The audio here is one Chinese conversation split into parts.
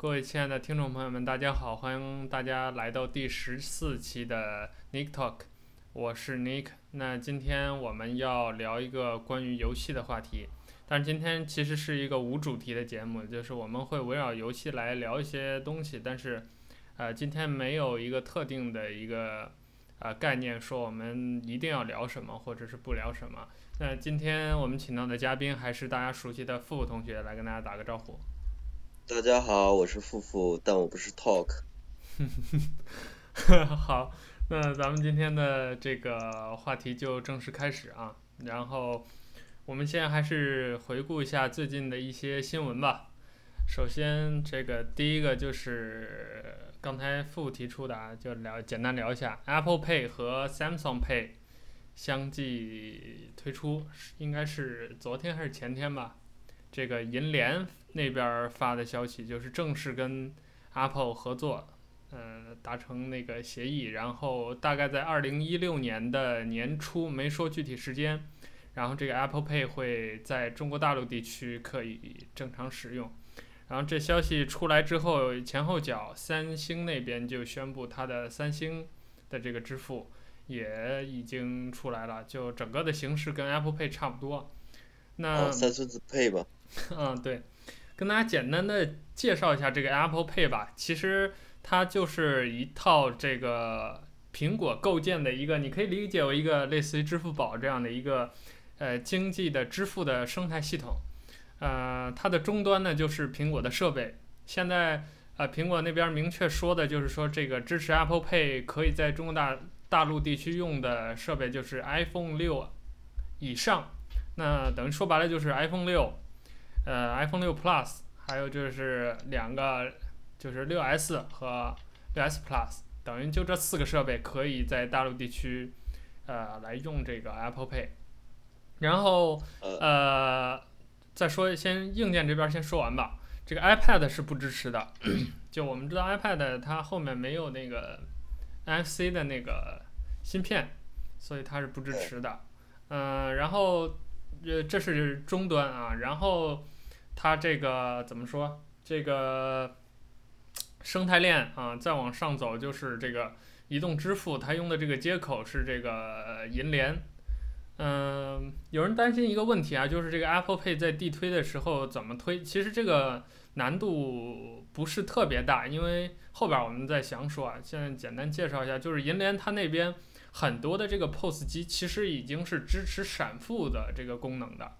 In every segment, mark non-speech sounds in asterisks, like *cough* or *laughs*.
各位亲爱的听众朋友们，大家好，欢迎大家来到第十四期的 Nick Talk，我是 Nick。那今天我们要聊一个关于游戏的话题，但是今天其实是一个无主题的节目，就是我们会围绕游戏来聊一些东西，但是，呃，今天没有一个特定的一个呃概念，说我们一定要聊什么，或者是不聊什么。那今天我们请到的嘉宾还是大家熟悉的付同学，来跟大家打个招呼。大家好，我是付付，但我不是 Talk。*laughs* 好，那咱们今天的这个话题就正式开始啊。然后，我们现在还是回顾一下最近的一些新闻吧。首先，这个第一个就是刚才付提出的啊，就聊简单聊一下 Apple Pay 和 Samsung Pay 相继推出，应该是昨天还是前天吧。这个银联那边发的消息就是正式跟 Apple 合作，呃，达成那个协议，然后大概在二零一六年的年初，没说具体时间，然后这个 Apple Pay 会在中国大陆地区可以正常使用。然后这消息出来之后，前后脚，三星那边就宣布它的三星的这个支付也已经出来了，就整个的形式跟 Apple Pay 差不多。那三星子配吧。*laughs* 嗯，对，跟大家简单的介绍一下这个 Apple Pay 吧。其实它就是一套这个苹果构建的一个，你可以理解为一个类似于支付宝这样的一个呃经济的支付的生态系统。呃，它的终端呢就是苹果的设备。现在呃苹果那边明确说的就是说，这个支持 Apple Pay 可以在中国大大陆地区用的设备就是 iPhone 六以上。那等于说白了就是 iPhone 六。呃，iPhone 六 Plus，还有就是两个，就是六 S 和六 S Plus，等于就这四个设备可以在大陆地区，呃，来用这个 Apple Pay。然后，呃，再说先硬件这边先说完吧。这个 iPad 是不支持的，*clears throat* 就我们知道 iPad 它后面没有那个 NFC 的那个芯片，所以它是不支持的。嗯、呃，然后，呃这是终端啊，然后。它这个怎么说？这个生态链啊，再往上走就是这个移动支付，它用的这个接口是这个银联。嗯，有人担心一个问题啊，就是这个 Apple Pay 在地推的时候怎么推？其实这个难度不是特别大，因为后边我们再详说啊。现在简单介绍一下，就是银联它那边很多的这个 POS 机其实已经是支持闪付的这个功能的。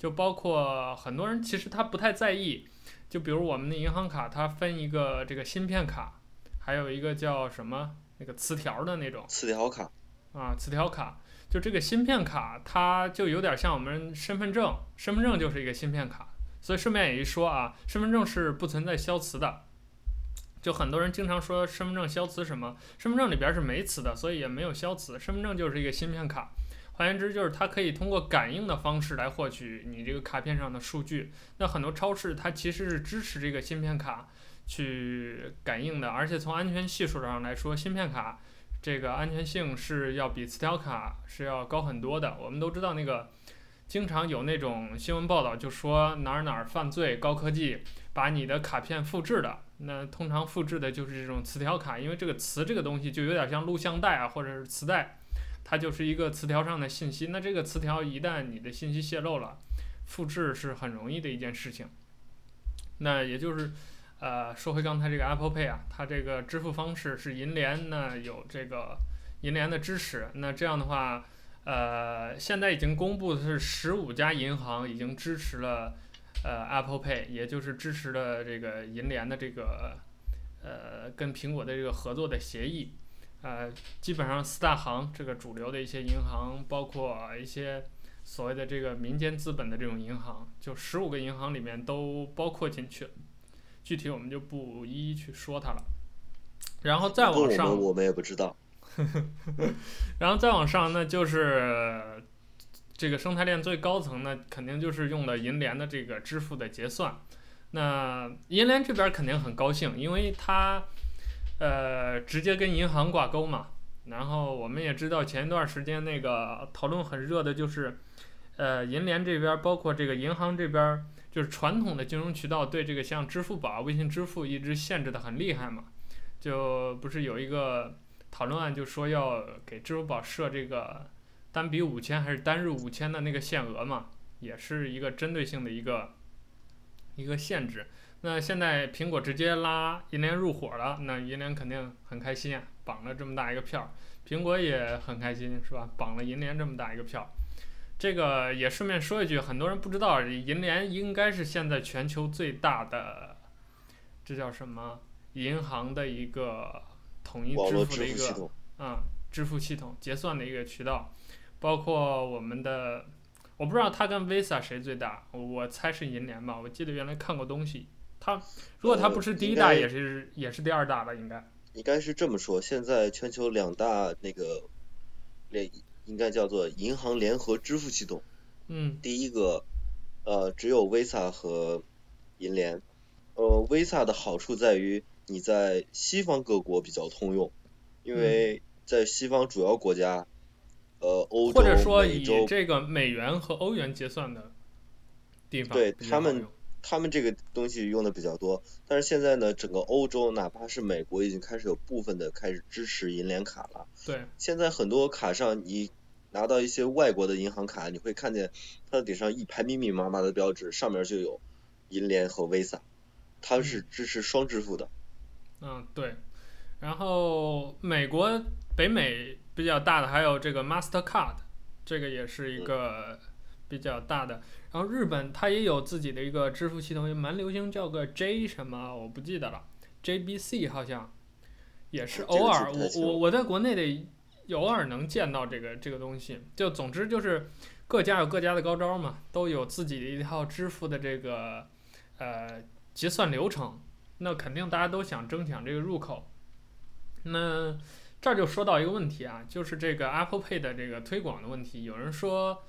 就包括很多人其实他不太在意，就比如我们的银行卡，它分一个这个芯片卡，还有一个叫什么那个磁条的那种。磁条卡。啊，磁条卡，就这个芯片卡，它就有点像我们身份证，身份证就是一个芯片卡。所以顺便也一说啊，身份证是不存在消磁的。就很多人经常说身份证消磁什么，身份证里边是没磁的，所以也没有消磁，身份证就是一个芯片卡。换言之，就是它可以通过感应的方式来获取你这个卡片上的数据。那很多超市它其实是支持这个芯片卡去感应的，而且从安全系数上来说，芯片卡这个安全性是要比磁条卡是要高很多的。我们都知道那个经常有那种新闻报道，就说哪儿哪儿犯罪，高科技把你的卡片复制的。那通常复制的就是这种磁条卡，因为这个磁这个东西就有点像录像带啊，或者是磁带。它就是一个词条上的信息，那这个词条一旦你的信息泄露了，复制是很容易的一件事情。那也就是，呃，说回刚才这个 Apple Pay 啊，它这个支付方式是银联呢有这个银联的支持。那这样的话，呃，现在已经公布的是十五家银行已经支持了呃 Apple Pay，也就是支持了这个银联的这个呃跟苹果的这个合作的协议。呃，基本上四大行这个主流的一些银行，包括一些所谓的这个民间资本的这种银行，就十五个银行里面都包括进去。具体我们就不一一去说它了。然后再往上，我们也不知道。*laughs* 然后再往上，那就是这个生态链最高层呢，肯定就是用了银联的这个支付的结算。那银联这边肯定很高兴，因为它。呃，直接跟银行挂钩嘛，然后我们也知道前一段时间那个讨论很热的就是，呃，银联这边包括这个银行这边就是传统的金融渠道对这个像支付宝、微信支付一直限制的很厉害嘛，就不是有一个讨论案，就说要给支付宝设这个单笔五千还是单日五千的那个限额嘛，也是一个针对性的一个一个限制。那现在苹果直接拉银联入伙了，那银联肯定很开心啊，绑了这么大一个票，苹果也很开心是吧？绑了银联这么大一个票。这个也顺便说一句，很多人不知道，银联应该是现在全球最大的，这叫什么？银行的一个统一支付的一个啊、嗯、支付系统结算的一个渠道，包括我们的，我不知道它跟 Visa 谁最大，我猜是银联吧。我记得原来看过东西，它如果它不是第一大，也是、呃、也是第二大吧？应该应该是这么说。现在全球两大那个联。应该叫做银行联合支付系统。嗯。第一个，呃，只有 Visa 和银联。呃，Visa 的好处在于你在西方各国比较通用，因为在西方主要国家，呃，欧洲、或者说以这个美元和欧元结算的地方，对他们。他们这个东西用的比较多，但是现在呢，整个欧洲哪怕是美国已经开始有部分的开始支持银联卡了。对。现在很多卡上，你拿到一些外国的银行卡，你会看见它的顶上一排密密麻麻的标志，上面就有银联和 Visa，它是支持双支付的。嗯，对。然后美国、北美比较大的还有这个 Mastercard，这个也是一个比较大的。嗯然后日本它也有自己的一个支付系统，也蛮流行，叫个 J 什么我不记得了，JBC 好像，也是偶尔我我我在国内的偶尔能见到这个这个东西，就总之就是各家有各家的高招嘛，都有自己的一套支付的这个呃结算流程，那肯定大家都想争抢这个入口。那这儿就说到一个问题啊，就是这个 Apple Pay 的这个推广的问题，有人说。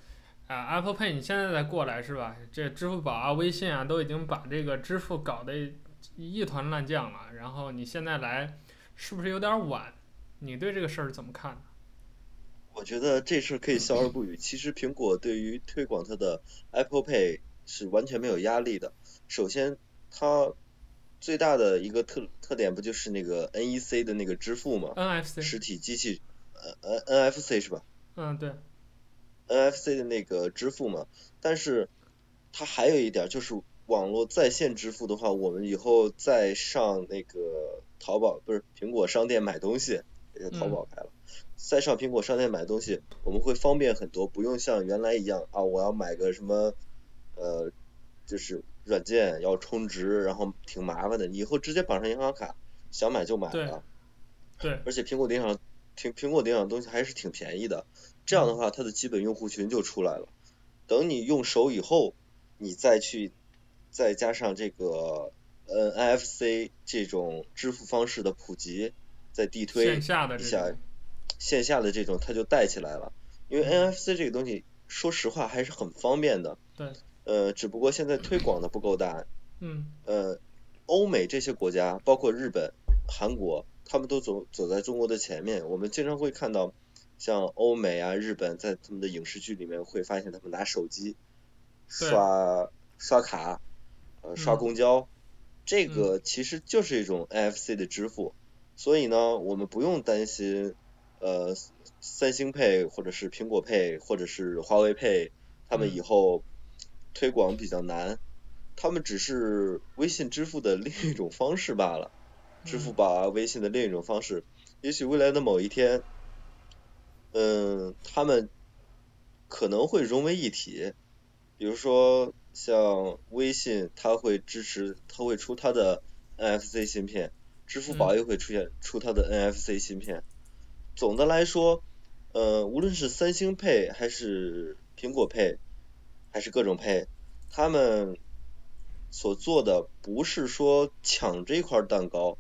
啊，Apple Pay 你现在再过来是吧？这支付宝啊、微信啊都已经把这个支付搞得一团乱酱了，然后你现在来是不是有点晚？你对这个事儿怎么看呢？我觉得这事儿可以笑而不语。其实苹果对于推广它的 Apple Pay 是完全没有压力的。首先，它最大的一个特特点不就是那个 NEC 的那个支付吗？NFC。实体机器，呃，N NFC 是吧？嗯，对。NFC 的那个支付嘛，但是它还有一点就是网络在线支付的话，我们以后再上那个淘宝不是苹果商店买东西，也淘宝开了，再上苹果商店买东西，我们会方便很多，不用像原来一样啊，我要买个什么呃，就是软件要充值，然后挺麻烦的，以后直接绑上银行卡，想买就买了。对。而且苹果顶上，苹苹果顶上东西还是挺便宜的。这样的话，它的基本用户群就出来了。等你用熟以后，你再去再加上这个呃 NFC 这种支付方式的普及，再地推一下，线下的这种它就带起来了。因为 NFC 这个东西，说实话还是很方便的。对。呃，只不过现在推广的不够大。嗯。呃，欧美这些国家，包括日本、韩国，他们都走走在中国的前面。我们经常会看到。像欧美啊、日本，在他们的影视剧里面会发现他们拿手机刷刷卡，呃，刷公交，嗯，这个其实就是一种 NFC 的支付，所以呢，我们不用担心，呃，三星 Pay 或者是苹果 Pay 或者是华为 Pay，他们以后推广比较难，他们只是微信支付的另一种方式罢了，支付宝啊、微信的另一种方式，也许未来的某一天。嗯，他们可能会融为一体，比如说像微信，它会支持，它会出它的 NFC 芯片，支付宝也会出现出它的 NFC 芯片。嗯。总的来说，呃，无论是三星 Pay 还是苹果 Pay，还是各种 Pay，他们所做的不是说抢这块蛋糕，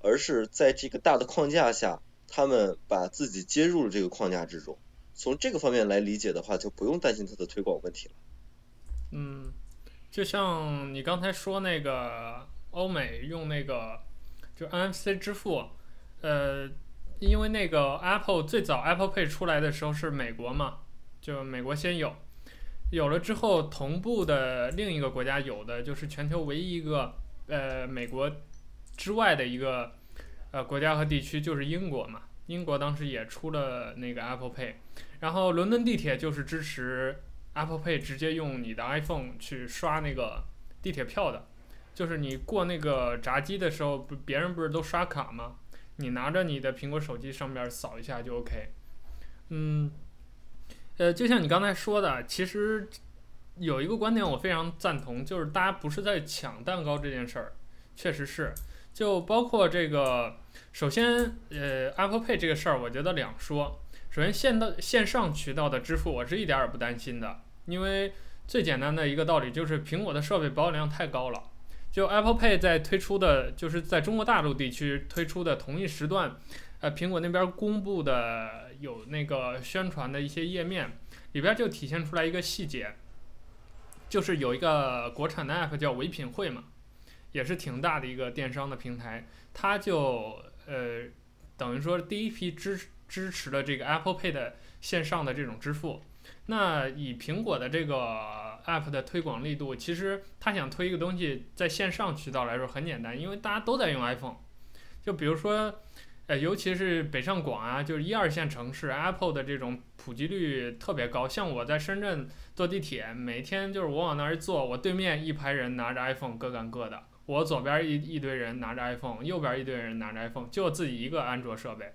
而是在这个大的框架下。他们把自己接入了这个框架之中，从这个方面来理解的话，就不用担心它的推广问题了。嗯，就像你刚才说那个欧美用那个就 NFC 支付，呃，因为那个 Apple 最早 Apple Pay 出来的时候是美国嘛，就美国先有，有了之后，同步的另一个国家有的就是全球唯一一个呃美国之外的一个呃国家和地区就是英国嘛。英国当时也出了那个 Apple Pay，然后伦敦地铁就是支持 Apple Pay 直接用你的 iPhone 去刷那个地铁票的，就是你过那个闸机的时候，不别人不是都刷卡吗？你拿着你的苹果手机上边扫一下就 OK。嗯，呃，就像你刚才说的，其实有一个观点我非常赞同，就是大家不是在抢蛋糕这件事儿，确实是，就包括这个。首先，呃，Apple Pay 这个事儿，我觉得两说。首先，线的线上渠道的支付，我是一点儿也不担心的，因为最简单的一个道理就是苹果的设备保有量太高了。就 Apple Pay 在推出的，就是在中国大陆地区推出的同一时段，呃，苹果那边公布的有那个宣传的一些页面里边就体现出来一个细节，就是有一个国产的 App 叫唯品会嘛，也是挺大的一个电商的平台，它就。呃，等于说第一批支支持了这个 Apple Pay 的线上的这种支付，那以苹果的这个 App 的推广力度，其实他想推一个东西，在线上渠道来说很简单，因为大家都在用 iPhone。就比如说，呃，尤其是北上广啊，就是一二线城市，Apple 的这种普及率特别高。像我在深圳坐地铁，每天就是我往那儿一坐，我对面一排人拿着 iPhone，各干各的。我左边一一堆人拿着 iPhone，右边一堆人拿着 iPhone，就自己一个安卓设备。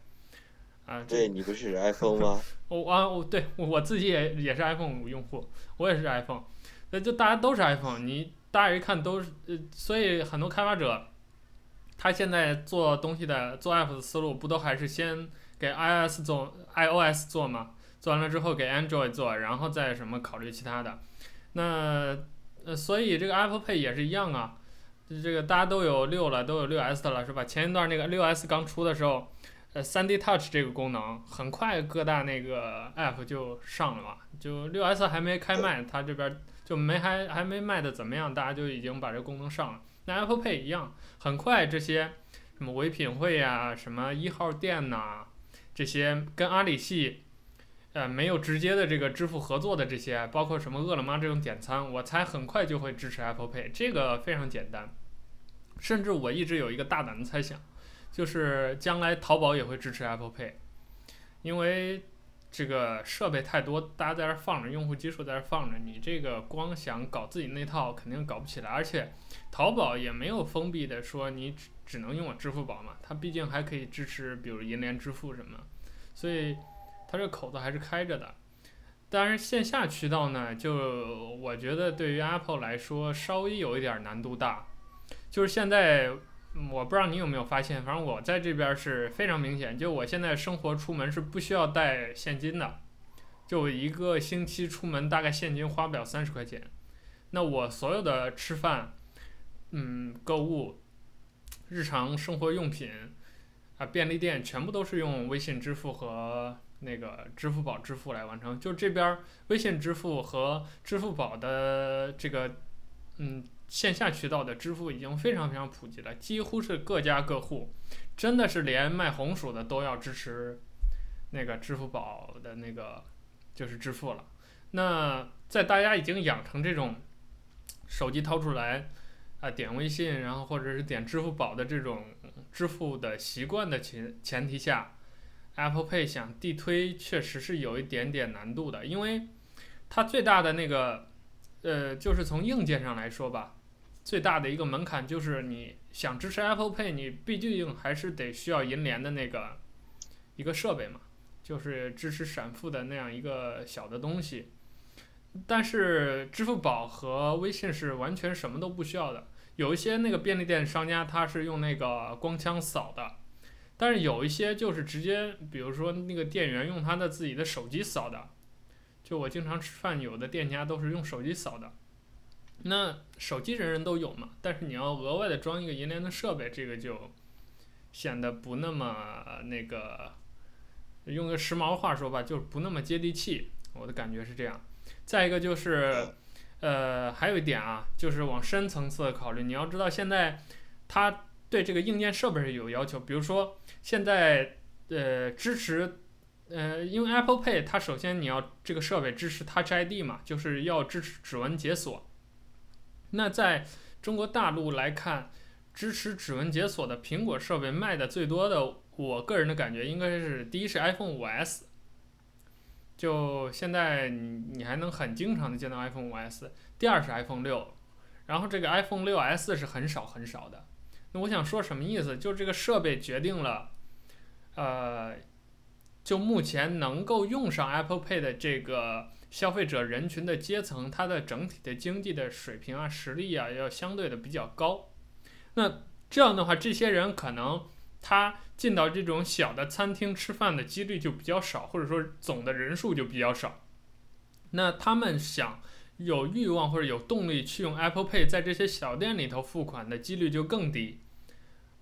啊，对你不是 iPhone 吗？*laughs* 我啊，我对我自己也也是 iPhone 用户，我也是 iPhone。那就大家都是 iPhone，你大家一看都是，呃，所以很多开发者，他现在做东西的做 App 的思路，不都还是先给 iOS 做 iOS 做吗？做完了之后给 Android 做，然后再什么考虑其他的。那呃，所以这个 Apple Pay 也是一样啊。就这个大家都有六了，都有六 S 的了，是吧？前一段那个六 S 刚出的时候，呃，3D Touch 这个功能很快各大那个 App 就上了嘛。就六 S 还没开卖，它这边就没还还没卖的怎么样，大家就已经把这功能上了。那 Apple Pay 一样，很快这些什么唯品会呀、什么一号店呐、这些跟阿里系呃没有直接的这个支付合作的这些，包括什么饿了么这种点餐，我猜很快就会支持 Apple Pay，这个非常简单。甚至我一直有一个大胆的猜想，就是将来淘宝也会支持 Apple Pay，因为这个设备太多，大家在这儿放着，用户基数在这儿放着，你这个光想搞自己那套肯定搞不起来。而且淘宝也没有封闭的说你只只能用我支付宝嘛，它毕竟还可以支持比如银联支付什么，所以它这口子还是开着的。当然线下渠道呢，就我觉得对于 Apple 来说稍微有一点难度大。就是现在，我不知道你有没有发现，反正我在这边是非常明显。就我现在生活出门是不需要带现金的，就一个星期出门大概现金花不了三十块钱。那我所有的吃饭、嗯，购物、日常生活用品啊，便利店全部都是用微信支付和那个支付宝支付来完成。就这边微信支付和支付宝的这个，嗯。线下渠道的支付已经非常非常普及了，几乎是各家各户，真的是连卖红薯的都要支持那个支付宝的那个就是支付了。那在大家已经养成这种手机掏出来啊点微信，然后或者是点支付宝的这种支付的习惯的前前提下，Apple Pay 想地推确实是有一点点难度的，因为它最大的那个。呃，就是从硬件上来说吧，最大的一个门槛就是你想支持 Apple Pay，你毕竟还是得需要银联的那个一个设备嘛，就是支持闪付的那样一个小的东西。但是支付宝和微信是完全什么都不需要的，有一些那个便利店商家他是用那个光枪扫的，但是有一些就是直接，比如说那个店员用他的自己的手机扫的。就我经常吃饭，有的店家都是用手机扫的。那手机人人都有嘛，但是你要额外的装一个银联的设备，这个就显得不那么那个。用个时髦话说吧，就是不那么接地气。我的感觉是这样。再一个就是，呃，还有一点啊，就是往深层次的考虑。你要知道，现在它对这个硬件设备是有要求，比如说现在呃支持。呃，因为 Apple Pay 它首先你要这个设备支持 Touch ID 嘛，就是要支持指纹解锁。那在中国大陆来看，支持指纹解锁的苹果设备卖的最多的，我个人的感觉应该是第一是 iPhone 5S，就现在你你还能很经常的见到 iPhone 5S。第二是 iPhone 6，然后这个 iPhone 6S 是很少很少的。那我想说什么意思？就是这个设备决定了，呃。就目前能够用上 Apple Pay 的这个消费者人群的阶层，它的整体的经济的水平啊、实力啊，要相对的比较高。那这样的话，这些人可能他进到这种小的餐厅吃饭的几率就比较少，或者说总的人数就比较少。那他们想有欲望或者有动力去用 Apple Pay，在这些小店里头付款的几率就更低。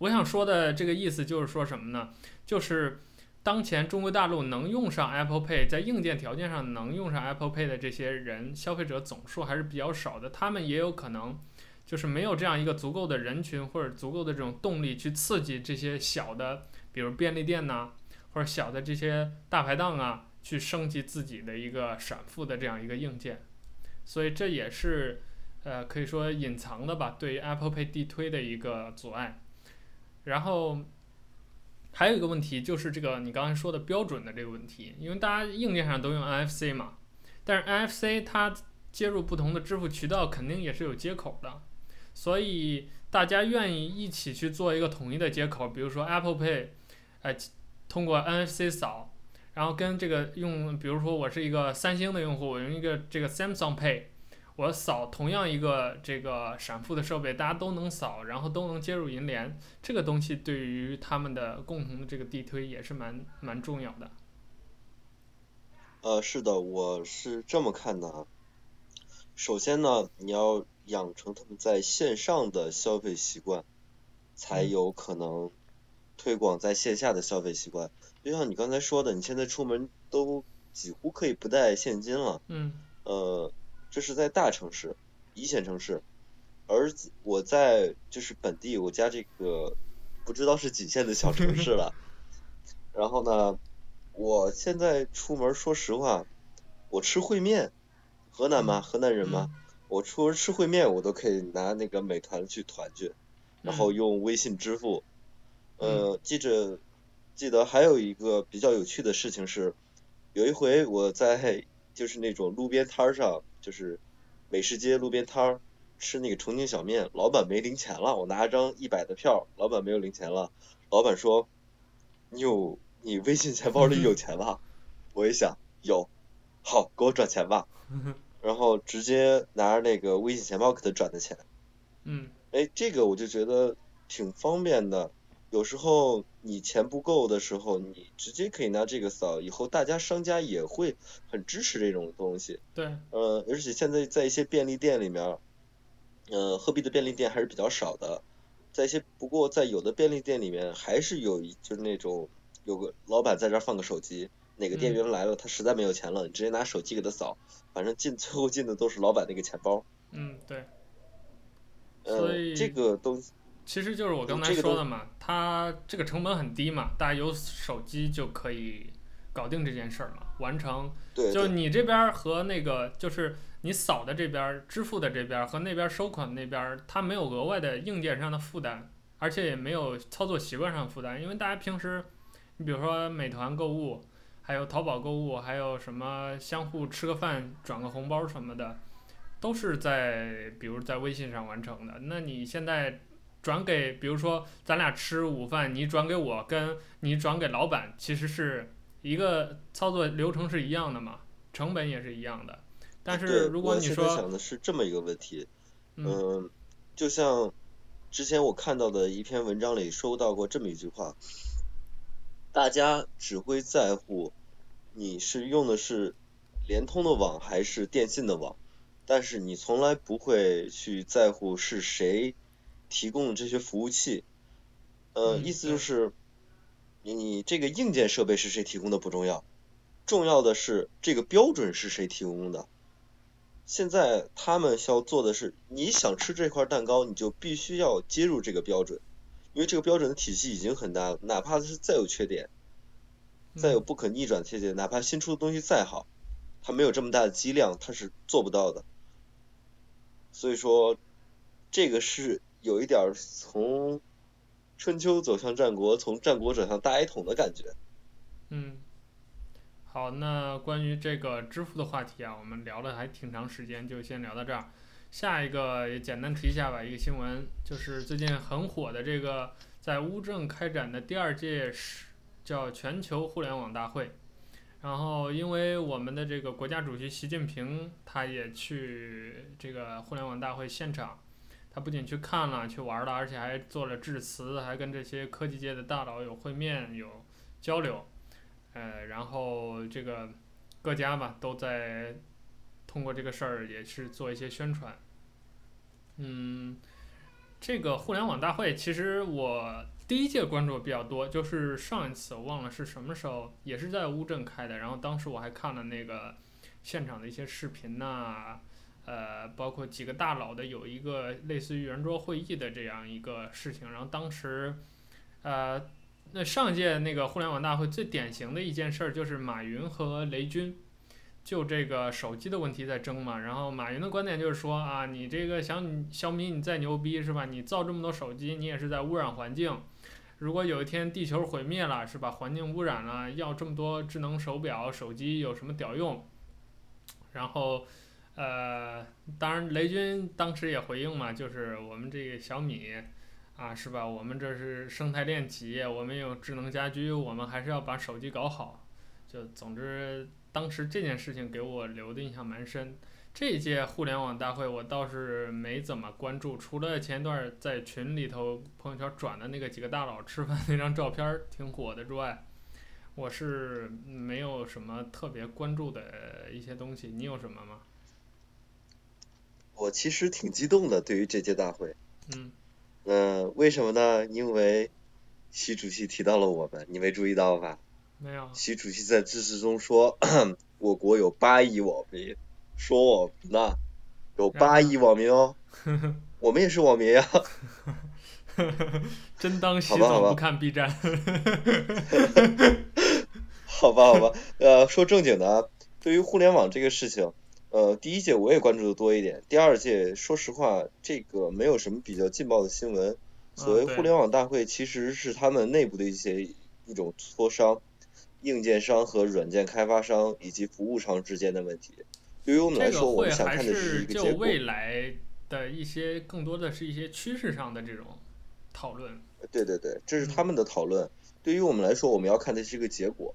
我想说的这个意思就是说什么呢？就是。当前中国大陆能用上 Apple Pay，在硬件条件上能用上 Apple Pay 的这些人，消费者总数还是比较少的。他们也有可能就是没有这样一个足够的人群或者足够的这种动力去刺激这些小的，比如便利店呐，或者小的这些大排档啊，去升级自己的一个闪付的这样一个硬件。所以这也是呃可以说隐藏的吧，对于 Apple Pay 地推的一个阻碍。然后。还有一个问题就是这个你刚才说的标准的这个问题，因为大家硬件上都用 NFC 嘛，但是 NFC 它接入不同的支付渠道肯定也是有接口的，所以大家愿意一起去做一个统一的接口，比如说 Apple Pay，哎，通过 NFC 扫，然后跟这个用，比如说我是一个三星的用户，我用一个这个 Samsung Pay。我扫同样一个这个闪付的设备，大家都能扫，然后都能接入银联，这个东西对于他们的共同的这个地推也是蛮蛮重要的。呃，是的，我是这么看的啊。首先呢，你要养成他们在线上的消费习惯，才有可能推广在线下的消费习惯。就像你刚才说的，你现在出门都几乎可以不带现金了。嗯。呃。这是在大城市、一线城市，而我在就是本地，我家这个不知道是几线的小城市了。*laughs* 然后呢，我现在出门，说实话，我吃烩面，河南吗，河南人嘛，我出门吃烩面，我都可以拿那个美团去团去，然后用微信支付。呃，记着，记得还有一个比较有趣的事情是，有一回我在就是那种路边摊上。就是美食街路边摊儿吃那个重庆小面，老板没零钱了，我拿一张一百的票，老板没有零钱了，老板说：“你有你微信钱包里有钱吧？*laughs* ”我一想有，好，给我转钱吧，*laughs* 然后直接拿着那个微信钱包给他转的钱。嗯，哎，这个我就觉得挺方便的。有时候你钱不够的时候，你直接可以拿这个扫，以后大家商家也会很支持这种东西。对。呃，而且现在在一些便利店里面，呃，鹤壁的便利店还是比较少的，在一些不过在有的便利店里面还是有一就是那种有个老板在这儿放个手机，哪个店员来了，他实在没有钱了，你直接拿手机给他扫，反正进 *laughs* 最后进的都是老板那个钱包。嗯，对。所以。呃，这个东西。其实就是我刚才说的嘛，它这个成本很低嘛，大家有手机就可以搞定这件事儿嘛，完成。对。就你这边和那个，就是你扫的这边、支付的这边和那边收款那边，它没有额外的硬件上的负担，而且也没有操作习惯上的负担，因为大家平时，你比如说美团购物，还有淘宝购物，还有什么相互吃个饭转个红包什么的，都是在比如在微信上完成的。那你现在。转给，比如说咱俩吃午饭，你转给我，跟你转给老板，其实是一个操作流程是一样的嘛，成本也是一样的。但是如果你说，我现在想的是这么一个问题，嗯、呃，就像之前我看到的一篇文章里说到过这么一句话，大家只会在乎你是用的是联通的网还是电信的网，但是你从来不会去在乎是谁。提供的这些服务器，呃，意思就是，你你这个硬件设备是谁提供的不重要，重要的是这个标准是谁提供的。现在他们需要做的是，你想吃这块蛋糕，你就必须要接入这个标准，因为这个标准的体系已经很大了，哪怕是再有缺点，再有不可逆转切点，哪怕新出的东西再好，它没有这么大的机量，它是做不到的。所以说，这个是有一点从春秋走向战国，从战国走向大一统的感觉。嗯。好，那关于这个支付的话题啊，我们聊了还挺长时间，就先聊到这儿。下一个也简单提一下吧，一个新闻就是最近很火的这个在乌镇开展的第二届是叫全球互联网大会。然后因为我们的这个国家主席习近平他也去这个互联网大会现场，他不仅去看了、去玩了，而且还做了致辞，还跟这些科技界的大佬有会面、有交流。呃，然后这个各家吧都在通过这个事儿也是做一些宣传。嗯，这个互联网大会其实我第一届关注比较多，就是上一次我忘了是什么时候，也是在乌镇开的。然后当时我还看了那个现场的一些视频呐，呃，包括几个大佬的有一个类似于圆桌会议的这样一个事情。然后当时，呃。那上届那个互联网大会最典型的一件事儿就是马云和雷军就这个手机的问题在争嘛，然后马云的观点就是说啊，你这个小米小米你再牛逼是吧？你造这么多手机，你也是在污染环境。如果有一天地球毁灭了是吧？环境污染了，要这么多智能手表、手机有什么屌用？然后呃，当然雷军当时也回应嘛，就是我们这个小米。啊，是吧？我们这是生态链企业，我们有智能家居，我们还是要把手机搞好。就总之，当时这件事情给我留的印象蛮深。这一届互联网大会我倒是没怎么关注，除了前段在群里头朋友圈转的那个几个大佬吃饭那张照片挺火的之外，我是没有什么特别关注的一些东西。你有什么吗？我其实挺激动的，对于这届大会。嗯。为什么呢？因为习主席提到了我们，你没注意到吧？没有。习主席在致辞中说，*clears throat* 我国有八亿网民，说我们呢有八亿网民哦，*laughs* 我们也是网民呀。*laughs* 真当习总不看 B 站。*laughs* 好吧，好吧，呃，说正经的啊，对于互联网这个事情。呃，第一届我也关注的多一点，第二届说实话，这个没有什么比较劲爆的新闻。所谓互联网大会，其实是他们内部的一些一种磋商，硬件商和软件开发商以及服务商之间的问题。对于我们来说，我们想看的是一个结果。就未来的一些更多的是一些趋势上的这种讨论。对对对，这是他们的讨论。嗯。对于我们来说，我们要看的是一个结果。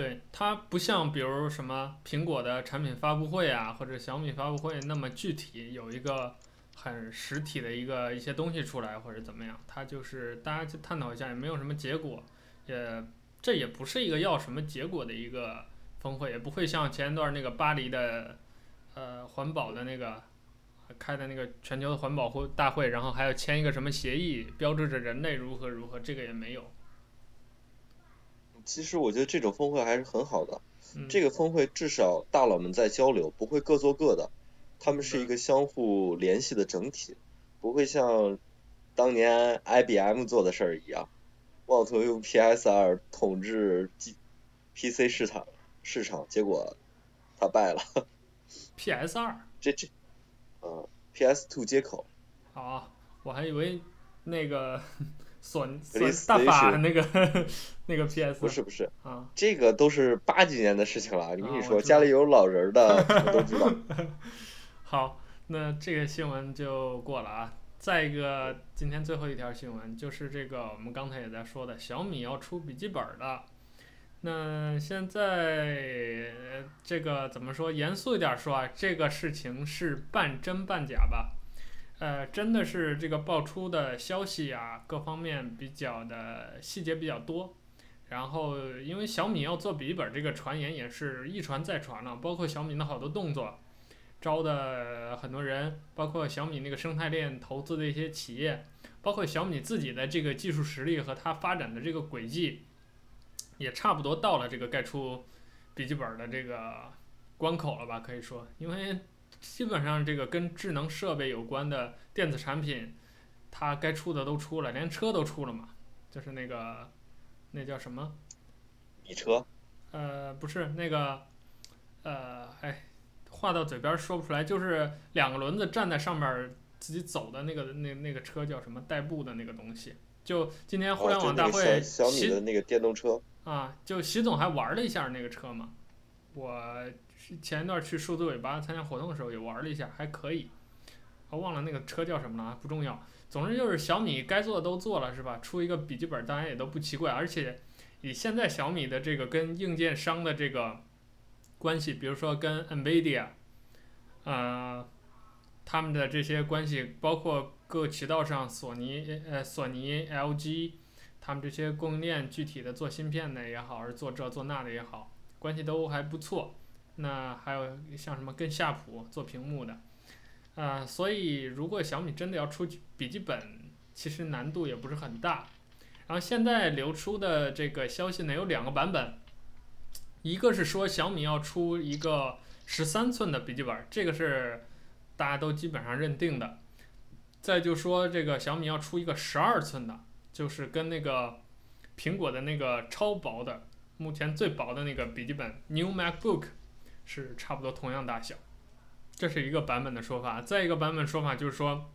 对，它不像比如什么苹果的产品发布会啊，或者小米发布会那么具体，有一个很实体的一个一些东西出来或者怎么样，它就是大家去探讨一下，也没有什么结果，也这也不是一个要什么结果的一个峰会，也不会像前一段那个巴黎的呃环保的那个开的那个全球的环保会大会，然后还要签一个什么协议，标志着人类如何如何，这个也没有。其实我觉得这种峰会还是很好的，嗯、这个峰会至少大佬们在交流，不会各做各的，他们是一个相互联系的整体，不会像当年 IBM 做的事儿一样，妄图用 PS2 统治 PC 市场市场，结果他败了。PS2？这这，嗯，PS2 接口。啊，我还以为那个。索索大法那个那个 PS 不是不是啊，这个都是八几年的事情了。你跟你说，啊、家里有老人的 *laughs* 我都知道。*laughs* 好，那这个新闻就过了啊。再一个，今天最后一条新闻就是这个，我们刚才也在说的，小米要出笔记本了。那现在这个怎么说？严肃一点说啊，这个事情是半真半假吧？呃，真的是这个爆出的消息啊，各方面比较的细节比较多。然后，因为小米要做笔记本，这个传言也是一传再传了，包括小米的好多动作，招的很多人，包括小米那个生态链投资的一些企业，包括小米自己的这个技术实力和它发展的这个轨迹，也差不多到了这个该出笔记本的这个关口了吧？可以说，因为。基本上这个跟智能设备有关的电子产品，它该出的都出了，连车都出了嘛，就是那个，那叫什么？米车？呃，不是那个，呃，哎，话到嘴边说不出来，就是两个轮子站在上面自己走的那个那那个车叫什么？代步的那个东西。就今天互联网大会，哦、小，小米的那个电动车。啊，就习总还玩了一下那个车嘛。我前一段去数字尾巴参加活动的时候也玩了一下，还可以。我忘了那个车叫什么了，不重要。总之就是小米该做的都做了，是吧？出一个笔记本，当然也都不奇怪。而且以现在小米的这个跟硬件商的这个关系，比如说跟 NVIDIA，呃，他们的这些关系，包括各渠道上，索尼、呃，索尼、LG，他们这些供应链具体的做芯片的也好，还是做这做那的也好，关系都还不错。那还有像什么跟夏普做屏幕的。啊、呃，所以如果小米真的要出笔记本，其实难度也不是很大。然后现在流出的这个消息呢，有两个版本，一个是说小米要出一个十三寸的笔记本，这个是大家都基本上认定的。再就说这个小米要出一个十二寸的，就是跟那个苹果的那个超薄的，目前最薄的那个笔记本 New MacBook 是差不多同样大小。这是一个版本的说法，再一个版本说法就是说，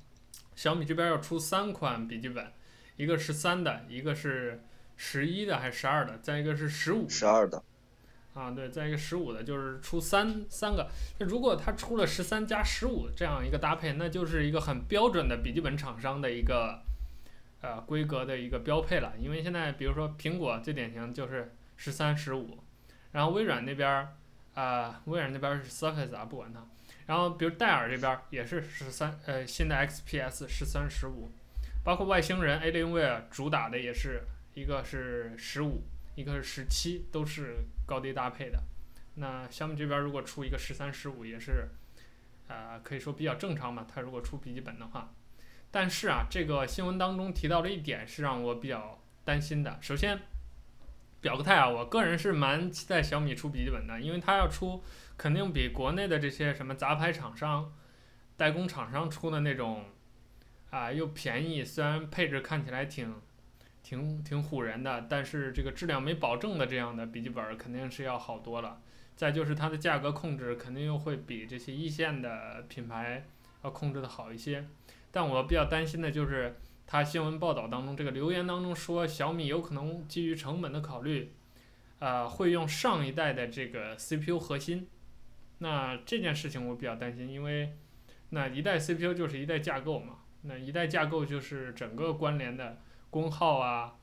小米这边要出三款笔记本，一个是十三的，一个是十一的还是十二的，再一个是十五。十二的。啊，对，再一个十五的，就是出三三个。那如果它出了十三加十五这样一个搭配，那就是一个很标准的笔记本厂商的一个呃规格的一个标配了。因为现在比如说苹果最典型就是十三十五，然后微软那边啊、呃，微软那边是 Surface 啊，不管它。然后，比如戴尔这边也是十三，呃，新的 XPS 十三十五，包括外星人 Alienware 主打的也是一个是十五，一个是十七，都是高低搭配的。那小米这边如果出一个十三十五，也是，呃，可以说比较正常嘛。它如果出笔记本的话，但是啊，这个新闻当中提到了一点是让我比较担心的。首先，表个态啊，我个人是蛮期待小米出笔记本的，因为它要出。肯定比国内的这些什么杂牌厂商、代工厂商出的那种，啊又便宜，虽然配置看起来挺、挺、挺唬人的，但是这个质量没保证的这样的笔记本肯定是要好多了。再就是它的价格控制肯定又会比这些一线的品牌要控制的好一些。但我比较担心的就是，它新闻报道当中这个留言当中说小米有可能基于成本的考虑，啊会用上一代的这个 CPU 核心。那这件事情我比较担心，因为那一代 CPU 就是一代架构嘛，那一代架构就是整个关联的功耗啊、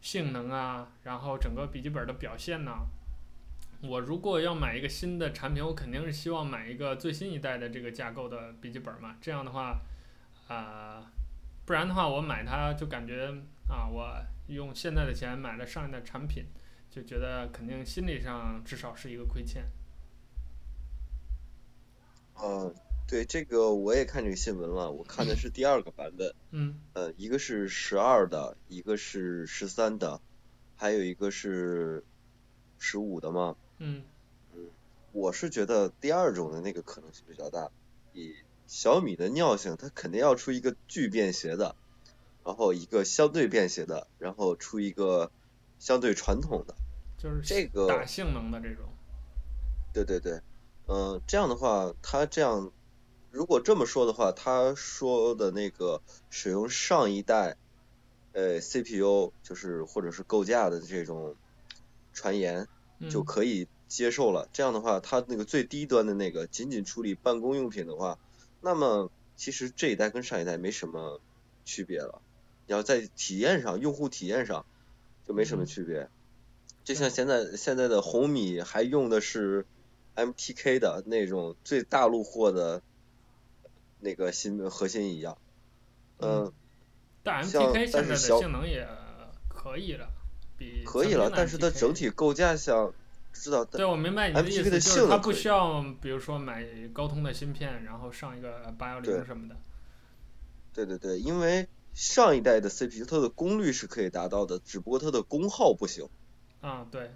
性能啊，然后整个笔记本的表现呐。我如果要买一个新的产品，我肯定是希望买一个最新一代的这个架构的笔记本嘛。这样的话，啊、不然的话我买它就感觉啊，我用现在的钱买了上一代产品，就觉得肯定心理上至少是一个亏欠。呃，对这个我也看这个新闻了，我看的 *laughs* 是第二个版本。嗯。呃，一个是十二的，一个是十三的，还有一个是十五的嘛。嗯。嗯，我是觉得第二种的那个可能性比较大。以小米的尿性，它肯定要出一个巨便携的，然后一个相对便携的，然后出一个相对传统的。就是这个打性能的这种。对对对。嗯，这样的话，它这样，如果这么说的话，他说的那个使用上一代，呃，CPU 就是或者是构架的这种传言就可以接受了。这样的话，它那个最低端的那个仅仅处理办公用品的话，那么其实这一代跟上一代没什么区别了。你要在体验上，用户体验上就没什么区别。就像现在现在的红米还用的是。MTK 的那种最大陆货的那个新核心一样，嗯，但 MTK 现在的性能也可以了，比可以了，但是它整体构架像知道，对，我明白你的意思，就是它不需要，比如说买高通的芯片，然后上一个八幺零什么的。对对对，因为上一代的 CPU 它的功率是可以达到的，只不过它的功耗不行。啊，对。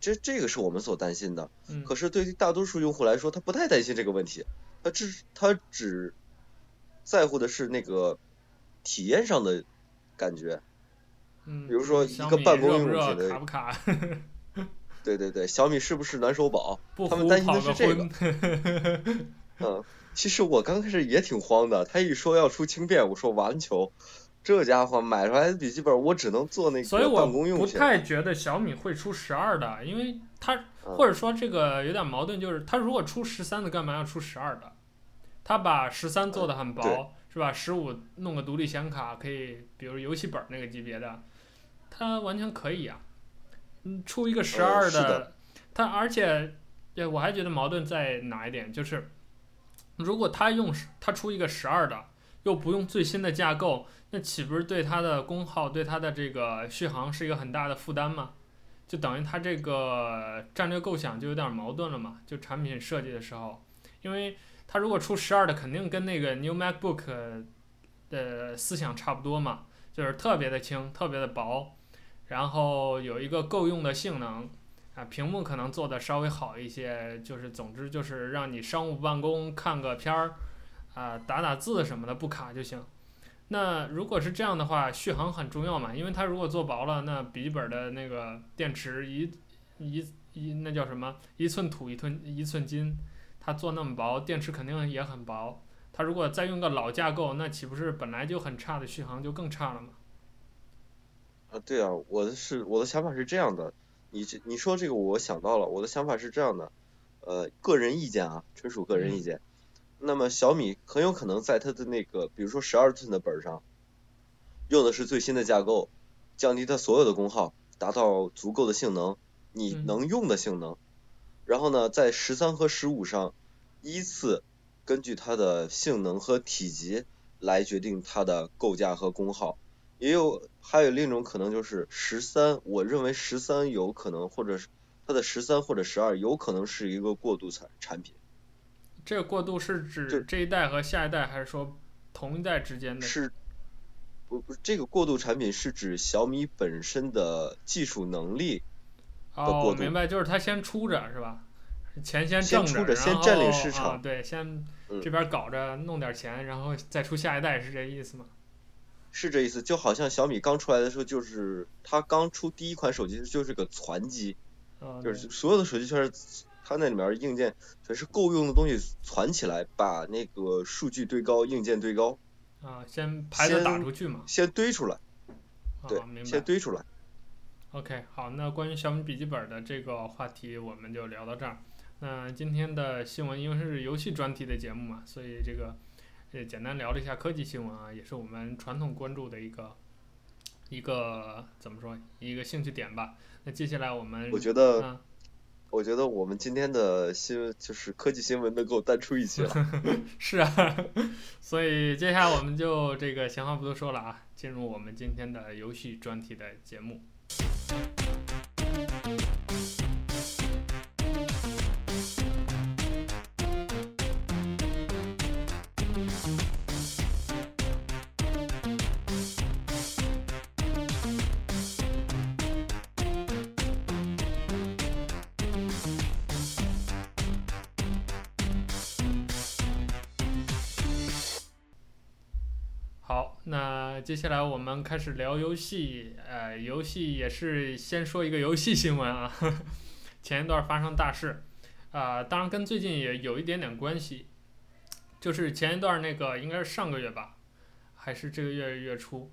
这这个是我们所担心的，嗯，可是对于大多数用户来说，他不太担心这个问题，他只他只在乎的是那个体验上的感觉，嗯，比如说一个办公用品的，卡不卡？*laughs* 对对对，小米是不是暖手宝？不他们担心的是这个。*laughs* *laughs* 嗯，其实我刚开始也挺慌的，他一说要出轻便，我说完球，这家伙买出来的笔记本我只能做那个办公用。所以我不太觉得小米会出十二的，因为它或者说这个有点矛盾，就是它如果出十三的，干嘛要出十二的？它把十三做的很薄，嗯、是吧？十五弄个独立显卡，可以，比如游戏本那个级别的，它完全可以啊。嗯，出一个十二的，它而且，对，我还觉得矛盾在哪一点，就是如果他用他出一个十二的，又不用最新的架构，那岂不是对它的功耗、对它的这个续航是一个很大的负担吗？就等于它这个战略构想就有点矛盾了嘛？就产品设计的时候，因为它如果出十二的，肯定跟那个 New MacBook 的思想差不多嘛，就是特别的轻，特别的薄。然后有一个够用的性能，啊，屏幕可能做的稍微好一些，就是总之就是让你商务办公看个片儿，啊，打打字什么的不卡就行。那如果是这样的话，续航很重要嘛，因为它如果做薄了，那笔记本的那个电池一一一那叫什么一寸土一寸一寸金，它做那么薄，电池肯定也很薄。它如果再用个老架构，那岂不是本来就很差的续航就更差了吗？啊，对啊，我的是我的想法是这样的，你这你说这个我想到了，我的想法是这样的，呃，个人意见啊，纯属个人意见。嗯、那么小米很有可能在它的那个，比如说十二寸的本上，用的是最新的架构，降低它所有的功耗，达到足够的性能，你能用的性能。嗯、然后呢，在十三和十五上，依次根据它的性能和体积来决定它的构架和功耗。也有，还有另一种可能就是十三，我认为十三有可能，或者是它的十三或者十二有可能是一个过渡产产品。这个过渡是指这一代和下一代，还是说同一代之间的？是，不不，这个过渡产品是指小米本身的技术能力的过渡。哦，明白，就是它先出着是吧？钱先挣出着，先占领市场。啊，对，先这边搞着弄点钱，嗯，然后再出下一代，是这意思吗？是这意思，就好像小米刚出来的时候，就是它刚出第一款手机就是个攒机，就是所有的手机全是它那里面硬件全是够用的东西攒起来，把那个数据堆高，硬件堆高。啊，先牌子打出去嘛。先堆出来。对，啊，明白。先堆出来。OK，好，那关于小米笔记本的这个话题我们就聊到这儿。那今天的新闻因为是游戏专题的节目嘛，所以这个。也简单聊了一下科技新闻啊，也是我们传统关注的一个一个怎么说一个兴趣点吧。那接下来我们我觉得，嗯、我觉得我们今天的新闻就是科技新闻能够单出一期了。*laughs* 是啊，*laughs* 所以接下来我们就这个闲话不多说了啊，进入我们今天的游戏专题的节目。接下来我们开始聊游戏，呃，游戏也是先说一个游戏新闻啊，呵 *laughs* 呵前一段发生大事，啊、呃，当然跟最近也有一点点关系，就是前一段那个应该是上个月吧，还是这个月月初，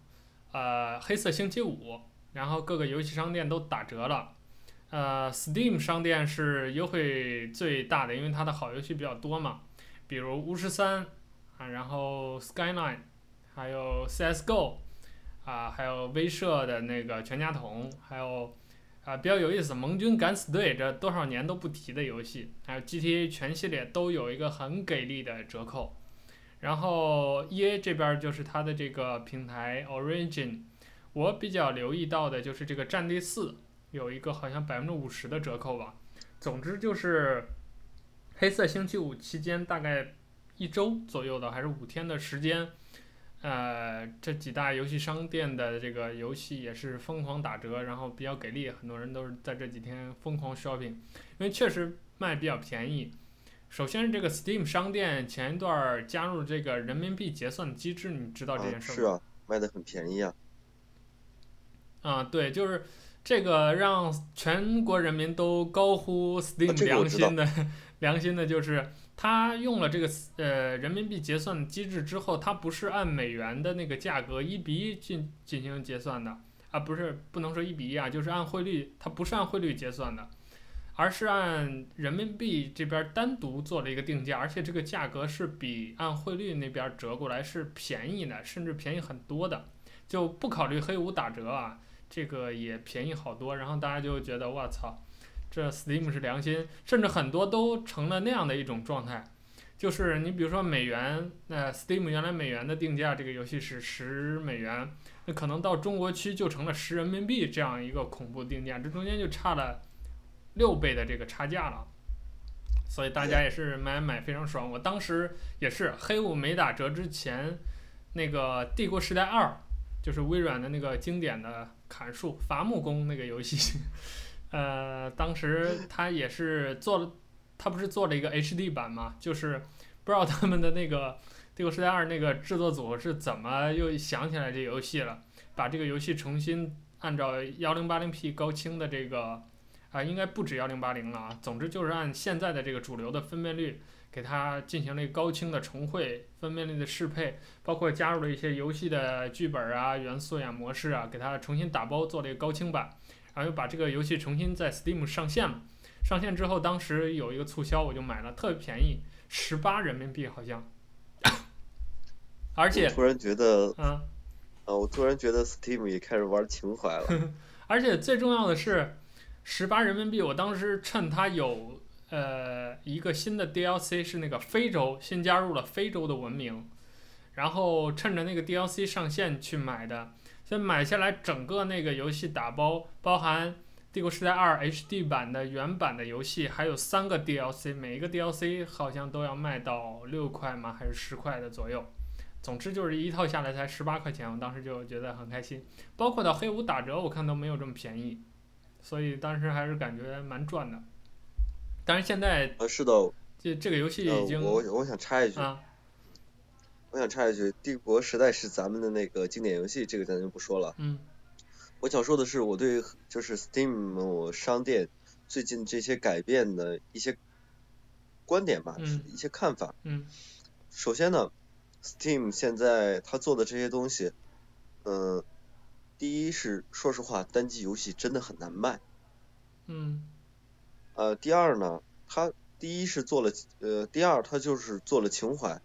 呃，黑色星期五，然后各个游戏商店都打折了，呃，Steam 商店是优惠最大的，因为它的好游戏比较多嘛，比如巫师三啊，然后 Skyline。还有 CSGO，啊，还有威慑的那个全家桶，还有啊比较有意思，盟军敢死队这多少年都不提的游戏，还有 GTA 全系列都有一个很给力的折扣。然后 EA 这边就是它的这个平台 Origin，我比较留意到的就是这个战地四有一个好像百分之五十的折扣吧。总之就是黑色星期五期间大概一周左右的还是五天的时间。呃，这几大游戏商店的这个游戏也是疯狂打折，然后比较给力，很多人都是在这几天疯狂 shopping，因为确实卖比较便宜。首先是这个 Steam 商店前一段加入这个人民币结算机制，你知道这件事吗？啊，是啊，卖的很便宜啊。啊，对，就是这个让全国人民都高呼 Steam *laughs* 良心的、啊、良心的，就是他用了这个呃人民币结算的机制之后，它不是按美元的那个价格一比一进进行结算的啊，不是不能说一比一啊，就是按汇率，它不是按汇率结算的，而是按人民币这边单独做了一个定价，而且这个价格是比按汇率那边折过来是便宜的，甚至便宜很多的，就不考虑黑五打折啊。这个也便宜好多，然后大家就觉得我操，这 Steam 是良心，甚至很多都成了那样的一种状态，就是你比如说美元，那、Steam 原来美元的定价这个游戏是十美元，那可能到中国区就成了十人民币这样一个恐怖定价，这中间就差了六倍的这个差价了，所以大家也是买买非常爽。我当时也是黑五没打折之前，那个《帝国时代二》就是微软的那个经典的。砍树伐木工那个游戏，呃，当时他也是做了，他不是做了一个 HD 版嘛？就是不知道他们的那个《帝国时代二》那个制作组是怎么又想起来这游戏了，把这个游戏重新按照幺零八零 P 高清的这个啊、应该不止幺零八零了啊，总之就是按现在的这个主流的分辨率。给它进行了一个高清的重绘、分辨率的适配，包括加入了一些游戏的剧本啊、元素呀、模式啊，给它重新打包做了一个高清版，然后又把这个游戏重新在 Steam 上线了。上线之后，当时有一个促销，我就买了，特别便宜，十八人民币好像。而且突然觉得，啊，啊，我突然觉得 Steam 也开始玩情怀了。*laughs* 而且最重要的是，十八人民币，我当时趁它有。呃，一个新的 DLC 是那个非洲新加入了非洲的文明，然后趁着那个 DLC 上线去买的，所以买下来整个那个游戏打包，包含《帝国时代二》HD 版的原版的游戏，还有三个 DLC，每一个 DLC 好像都要卖到六块吗？还是十块的左右？总之就是一套下来才十八块钱，我当时就觉得很开心。包括到黑五打折，我看都没有这么便宜，所以当时还是感觉蛮赚的。但是现在呃是的，这这个游戏已经、呃、我我想插一句，啊、我想插一句，帝国时代是咱们的那个经典游戏，这个咱就不说了。嗯，我想说的是，我对就是 Steam 商店最近这些改变的一些观点吧，嗯、一些看法。嗯。首先呢，Steam 现在他做的这些东西，嗯、呃，第一是说实话，单机游戏真的很难卖。嗯。呃，第二呢，他第一是做了，呃，第二他就是做了情怀。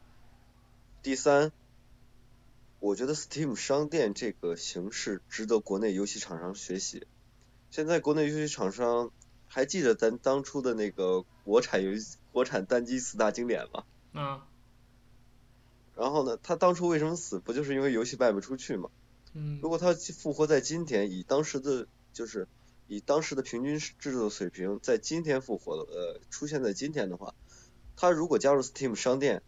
第三，我觉得 Steam 商店这个形式值得国内游戏厂商学习。现在国内游戏厂商还记得咱当初的那个国产游戏、国产单机四大经典吗？嗯。然后呢，他当初为什么死？不就是因为游戏卖不出去吗？嗯。如果他复活在今天，以当时的就是。以当时的平均制作水平，在今天复活的呃出现在今天的话，他如果加入 Steam 商店，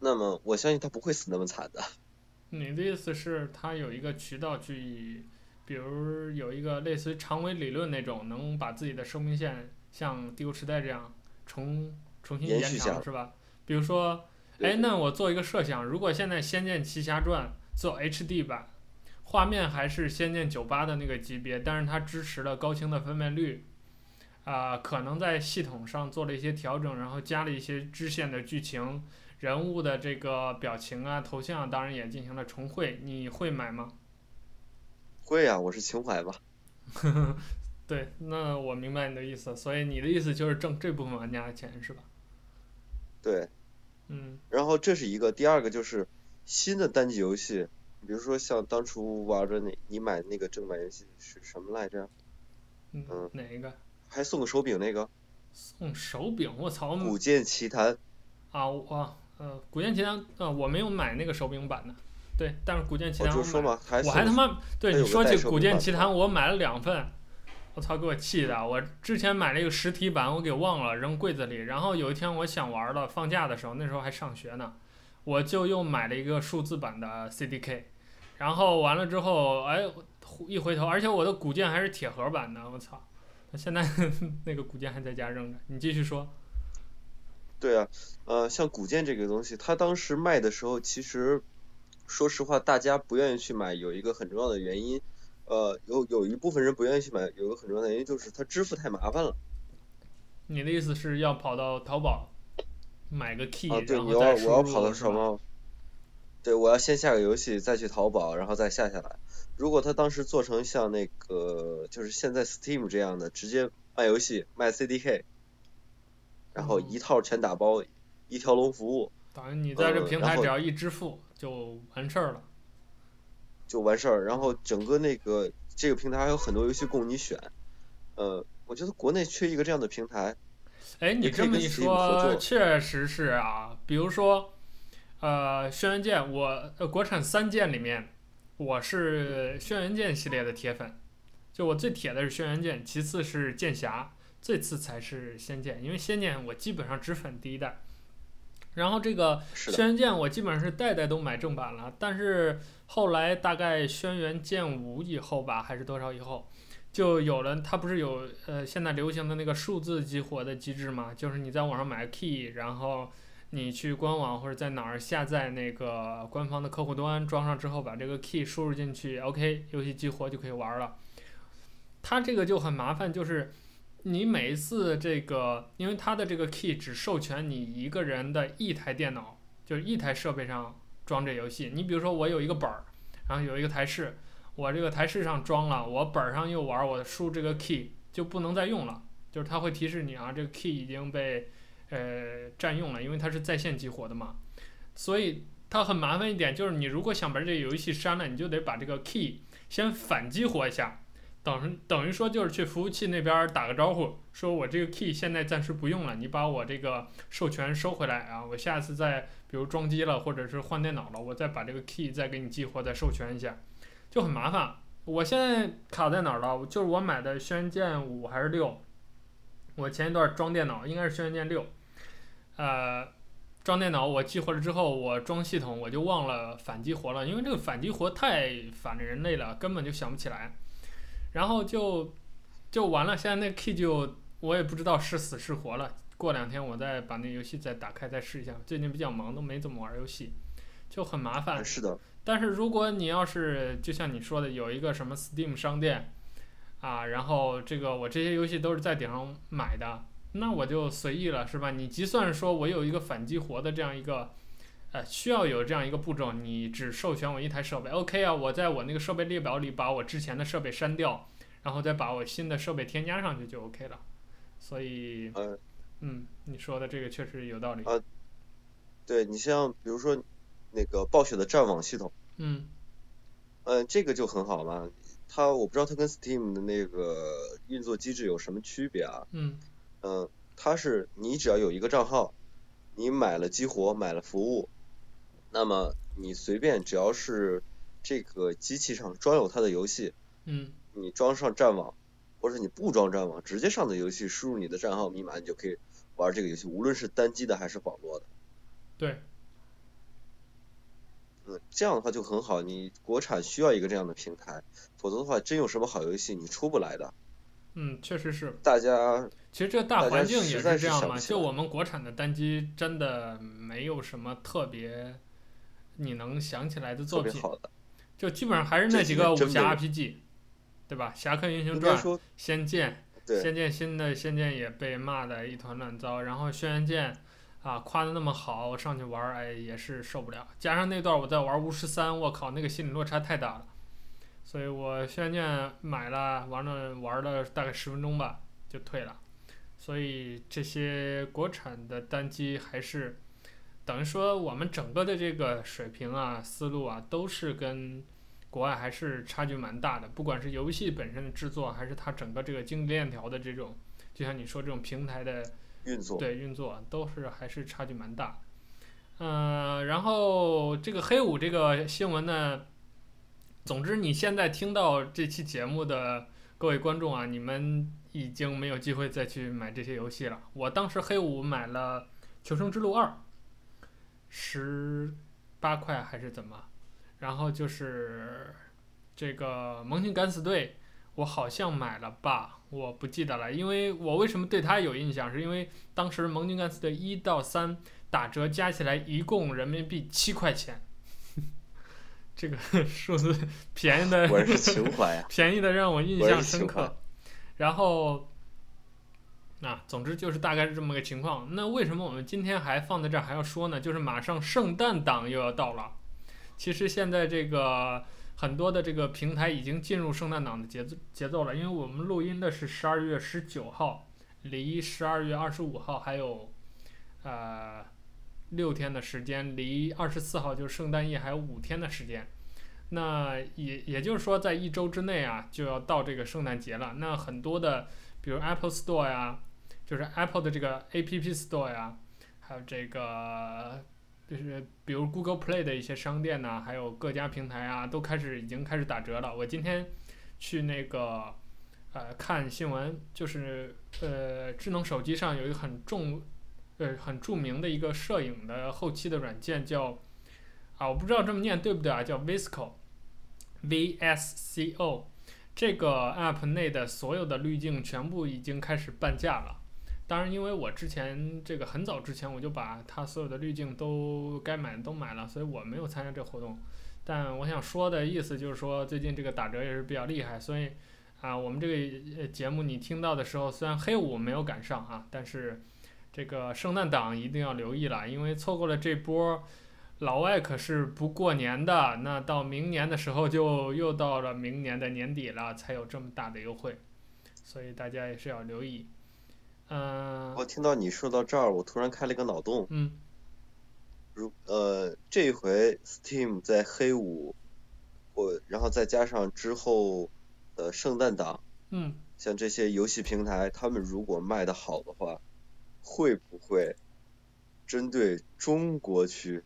那么我相信他不会死那么惨的。*laughs* 你的意思是，他有一个渠道去，比如有一个类似于长尾理论那种，能把自己的生命线像《帝国时代》这样重重新延长，是吧？比如说，哎，那我做一个设想，如果现在《仙剑奇侠传》做 HD 版。画面还是《仙剑九八》的那个级别，但是它支持了高清的分辨率，啊、呃，可能在系统上做了一些调整，然后加了一些支线的剧情、人物的这个表情啊、头像，当然也进行了重绘。你会买吗？会呀、啊，我是情怀吧。*laughs* 对，那我明白你的意思，所以你的意思就是挣这部分玩家的钱是吧？对。嗯。然后这是一个，第二个就是新的单机游戏。比如说像当初玩的那，你买那个正版游戏是什么来着？嗯，哪一个？还送个手柄那个？送手柄，我操！古剑奇谭。啊，我呃，古剑奇谭啊，我没有买那个手柄版的。对，但是古剑奇谭我，还我还他妈对你说起古剑奇谭，我买了两份，我操，给我气的！我之前买了一个实体版，我给忘了扔柜子里，然后有一天我想玩了，放假的时候，那时候还上学呢。我就又买了一个数字版的 CDK，然后完了之后，哎，一回头，而且我的古剑还是铁盒版的，我操！现在 *laughs* 那个古剑还在家扔着，你继续说。对啊，呃，像古剑这个东西，它当时卖的时候，其实说实话，大家不愿意去买，有一个很重要的原因，呃，有有一部分人不愿意去买，有个很重要的原因就是它支付太麻烦了。你的意思是要跑到淘宝买个 key，啊，对，然你要我要跑到什么？对，我要先下个游戏，再去淘宝，然后再下下来。如果他当时做成像那个，就是现在 Steam 这样的，直接卖游戏卖 CDK，然后一套全打包，一条龙服务等于你在这平台只要一支付就完事儿了。就完事儿。然后整个那个这个平台还有很多游戏供你选，呃，我觉得国内缺一个这样的平台。哎，你这么一说，确实是啊。比如说，呃，轩辕剑，我呃国产三剑里面，我是轩辕剑系列的铁粉，就我最铁的是轩辕剑，其次是剑侠，最次才是仙剑，因为仙剑我基本上只粉第一代。然后这个，轩辕剑我基本上是代代都买正版了，但是后来大概轩辕剑五以后吧，还是多少以后，就有了它不是有呃现在流行的那个数字激活的机制嘛？就是你在网上买个 key，然后你去官网或者在哪儿下载那个官方的客户端，装上之后把这个 key 输入进去，OK，游戏激活就可以玩了。它这个就很麻烦，就是。你每一次这个，因为它的这个 key 只授权你一个人的一台电脑，就是一台设备上装这游戏。你比如说我有一个本儿，然后有一个台式，我这个台式上装了，我本儿上又玩，我输这个 key 就不能再用了，就是它会提示你啊，这个 key 已经被呃占用了，因为它是在线激活的嘛。所以它很麻烦一点，就是你如果想把这个游戏删了，你就得把这个 key 先反激活一下。等等于说就是去服务器那边打个招呼，说我这个 key 现在暂时不用了，你把我这个授权收回来啊，我下次再比如装机了或者是换电脑了，我再把这个 key 再给你激活再授权一下，就很麻烦。我现在卡在哪儿了？就是我买的轩辕剑五还是六？我前一段装电脑应该是轩辕剑六，呃，装电脑我激活了之后，我装系统我就忘了反激活了，因为这个反激活太反人类了，根本就想不起来。然后就就完了，现在那 key 就我也不知道是死是活了。过两天我再把那游戏再打开再试一下。最近比较忙，都没怎么玩游戏，就很麻烦。是的。但是如果你要是就像你说的有一个什么 Steam 商店啊，然后这个我这些游戏都是在顶上买的，那我就随意了，是吧？你即算说我有一个反激活的这样一个，呃，需要有这样一个步骤，你只授权我一台设备，OK 啊？我在我那个设备列表里把我之前的设备删掉，然后再把我新的设备添加上去就 OK 了。所以，呃，嗯，你说的这个确实有道理。呃，对你像比如说那个暴雪的战网系统，嗯，呃，这个就很好嘛。它我不知道它跟 Steam 的那个运作机制有什么区别啊？嗯，呃，它是你只要有一个账号，你买了激活，买了服务。那么你随便只要是这个机器上装有它的游戏，嗯，你装上战网，或者你不装战网，直接上的游戏，输入你的账号密码，你就可以玩这个游戏，无论是单机的还是网络的。对。嗯，这样的话就很好。你国产需要一个这样的平台，否则的话，真有什么好游戏你出不来的。嗯，确实是。大家。其实这大环境也是这样嘛，就我们国产的单机真的没有什么特别。你能想起来的作品，就基本上还是那几个武侠 RPG，对吧？《侠客英雄传》、《仙剑》、《仙剑》新的《仙剑》也被骂得一团乱糟，然后《轩辕剑》啊夸得那么好，我上去玩哎也是受不了。加上那段我在玩巫师三，我靠那个心理落差太大了，所以我《轩辕剑》买了，玩了玩了大概十分钟吧就退了。所以这些国产的单机还是。等于说，我们整个的这个水平啊、思路啊，都是跟国外还是差距蛮大的。不管是游戏本身的制作，还是它整个这个经济链条的这种，就像你说这种平台的运作，对运作都是还是差距蛮大。嗯、呃，然后这个黑五这个新闻呢，总之你现在听到这期节目的各位观众啊，你们已经没有机会再去买这些游戏了。我当时黑五买了《求生之路二》。十八块还是怎么？然后就是这个盟军敢死队，我好像买了吧，我不记得了。因为我为什么对它有印象，是因为当时盟军敢死队一到三打折加起来一共人民币七块钱，*laughs* 这个 *laughs* 数字便宜的，我是情怀呀，便宜的让我印象深刻。然后，啊，总之就是大概是这么个情况。那为什么我们今天还放在这儿还要说呢？就是马上圣诞档又要到了。其实现在这个很多的这个平台已经进入圣诞档的节奏节奏了，因为我们录音的是十二月十九号，离十二月二十五号还有，呃。六天的时间，离二十四号就是圣诞夜还有五天的时间，那也也就是说，在一周之内啊，就要到这个圣诞节了。那很多的，比如 Apple Store 呀，就是 Apple 的这个 App Store 呀，还有这个就是比如 Google Play 的一些商店呐，还有各家平台啊，都开始已经开始打折了。我今天去那个呃看新闻，就是呃智能手机上有一个很重。呃，很著名的一个摄影的后期的软件叫啊，我不知道这么念对不对啊，叫 Visco V S C O 这个 app 内的所有的滤镜全部已经开始半价了。当然，因为我之前这个很早之前我就把它所有的滤镜都该买的都买了，所以我没有参加这活动。但我想说的意思就是说，最近这个打折也是比较厉害，所以啊，我们这个节目你听到的时候，虽然黑五没有赶上啊，但是。这个圣诞档一定要留意了，因为错过了这波，老外可是不过年的。那到明年的时候，就又到了明年的年底了，才有这么大的优惠，所以大家也是要留意。嗯。我听到你说到这儿，我突然开了一个脑洞。嗯。如呃，这一回 Steam 在黑五，或然后再加上之后的圣诞档。嗯。像这些游戏平台，他们如果卖的好的话。会不会针对中国区，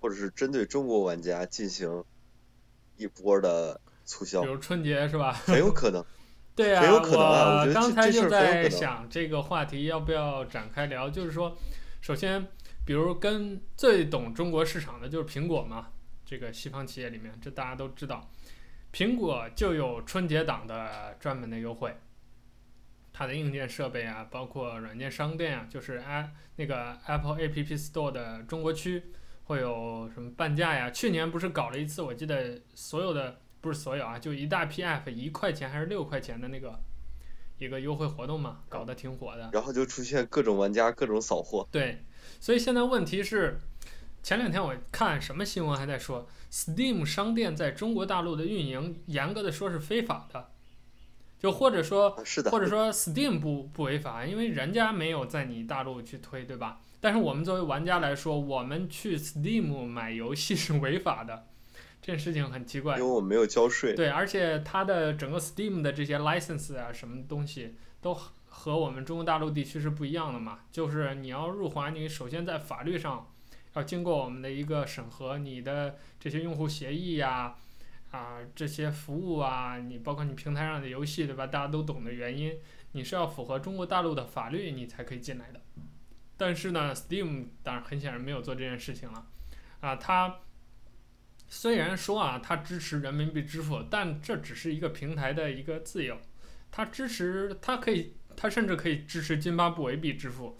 或者是针对中国玩家进行一波的促销？比如春节是吧？*laughs* 很有可能。对啊，有可能啊，我刚才就在想这个话题要不要展开聊。就是说，首先，比如跟最懂中国市场的就是苹果嘛，这个西方企业里面，这大家都知道，苹果就有春节档的专门的优惠。它的硬件设备啊，包括软件商店啊，就是 i 那个 Apple App Store 的中国区会有什么半价呀？去年不是搞了一次，我记得所有的不是所有啊，就一大批 App 一块钱还是六块钱的那个一个优惠活动嘛，搞得挺火的。然后就出现各种玩家各种扫货。对，所以现在问题是，前两天我看什么新闻还在说，Steam 商店在中国大陆的运营，严格的说是非法的。就或者说，或者说 Steam 不不违法，因为人家没有在你大陆去推，对吧？但是我们作为玩家来说，我们去 Steam 买游戏是违法的，这件事情很奇怪。因为我没有交税。对，而且它的整个 Steam 的这些 license 啊，什么东西都和我们中国大陆地区是不一样的嘛。就是你要入华，你首先在法律上要经过我们的一个审核，你的这些用户协议呀、啊。啊，这些服务啊，你包括你平台上的游戏，对吧？大家都懂的原因，你是要符合中国大陆的法律，你才可以进来的。但是呢，Steam 当然很显然没有做这件事情了。啊，它虽然说啊，它支持人民币支付，但这只是一个平台的一个自由。它支持，它可以，它甚至可以支持津巴布韦币支付，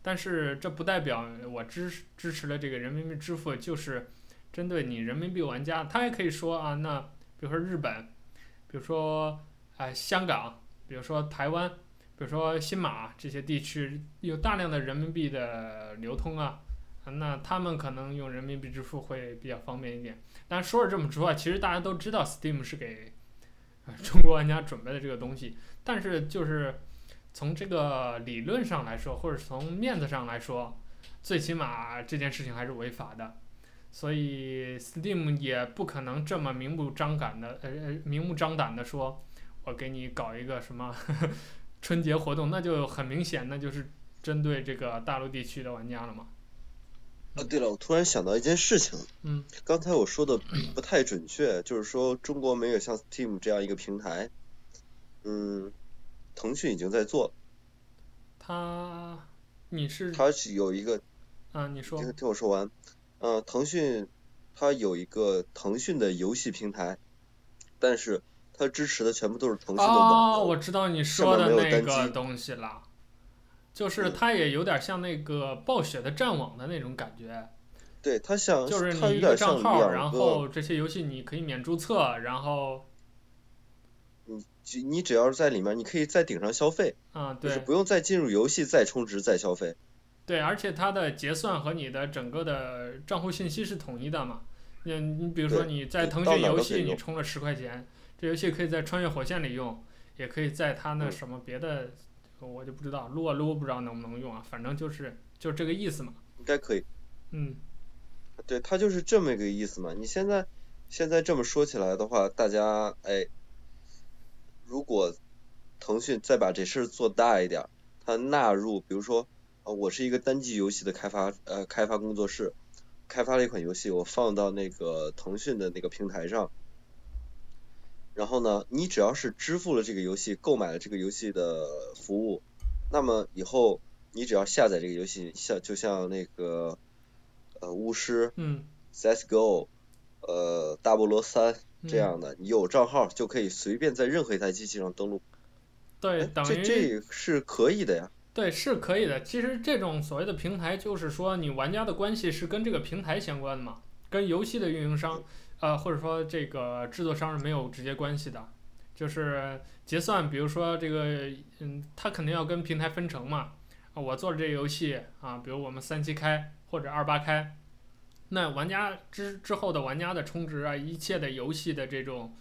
但是这不代表我支支持了这个人民币支付就是。针对你人民币玩家，他也可以说啊，那比如说日本，比如说啊、香港，比如说台湾，比如说新马这些地区有大量的人民币的流通啊，那他们可能用人民币支付会比较方便一点。但说了这么说啊，其实大家都知道 Steam 是给中国玩家准备的这个东西，但是就是从这个理论上来说，或者从面子上来说，最起码这件事情还是违法的。所以，Steam 也不可能这么明目张胆的，呃呃，明目张胆的说，我给你搞一个什么呵 *laughs* 呵春节活动，那就很明显，那就是针对这个大陆地区的玩家了嘛。啊，对了，我突然想到一件事情，嗯，刚才我说的不太准确，就是说中国没有像 Steam 这样一个平台，嗯，腾讯已经在做。他，你是？他是有一个。啊，你说。听听我说完。呃，腾讯它有一个腾讯的游戏平台，但是它支持的全部都是腾讯的网。哦，我知道你说的那个东西了，就是它也有点像那个暴雪的战网的那种感觉，对它像，就是你一个账号，然，后这些游戏你可以免注册，然后只你只要是在里面，你可以在顶上消费，啊、就是对不用再进入游戏再充值再消费。对，而且它的结算和你的整个的账户信息是统一的嘛。嗯，你比如说你在腾讯游戏你充了十块钱，这游戏可以在穿越火线里用，也可以在它那嗯什么别的，我就不知道撸啊撸不知道能不能用啊，反正就是就这个意思嘛。应该可以。嗯，对，它就是这么一个意思嘛。你现在现在这么说起来的话，大家哎，如果腾讯再把这事儿做大一点儿，它纳入，比如说，呃，我是一个单机游戏的开发呃开发工作室，开发了一款游戏，我放到那个腾讯的那个平台上，然后呢，你只要是支付了这个游戏，购买了这个游戏的服务，那么以后你只要下载这个游戏，像就像那个呃巫师。嗯 CS:GO，呃，大菠萝三嗯这样的，你有账号就可以随便在任何一台机器上登录。对，等于这是可以的呀。对，是可以的。其实这种所谓的平台，就是说你玩家的关系是跟这个平台相关的嘛，跟游戏的运营商，呃，或者说这个制作商是没有直接关系的。就是结算，比如说这个，嗯，他肯定要跟平台分成嘛。啊，我做了这个游戏啊，比如我们三七开或者二八开，那玩家之之后的玩家的充值啊，一切的游戏的这种。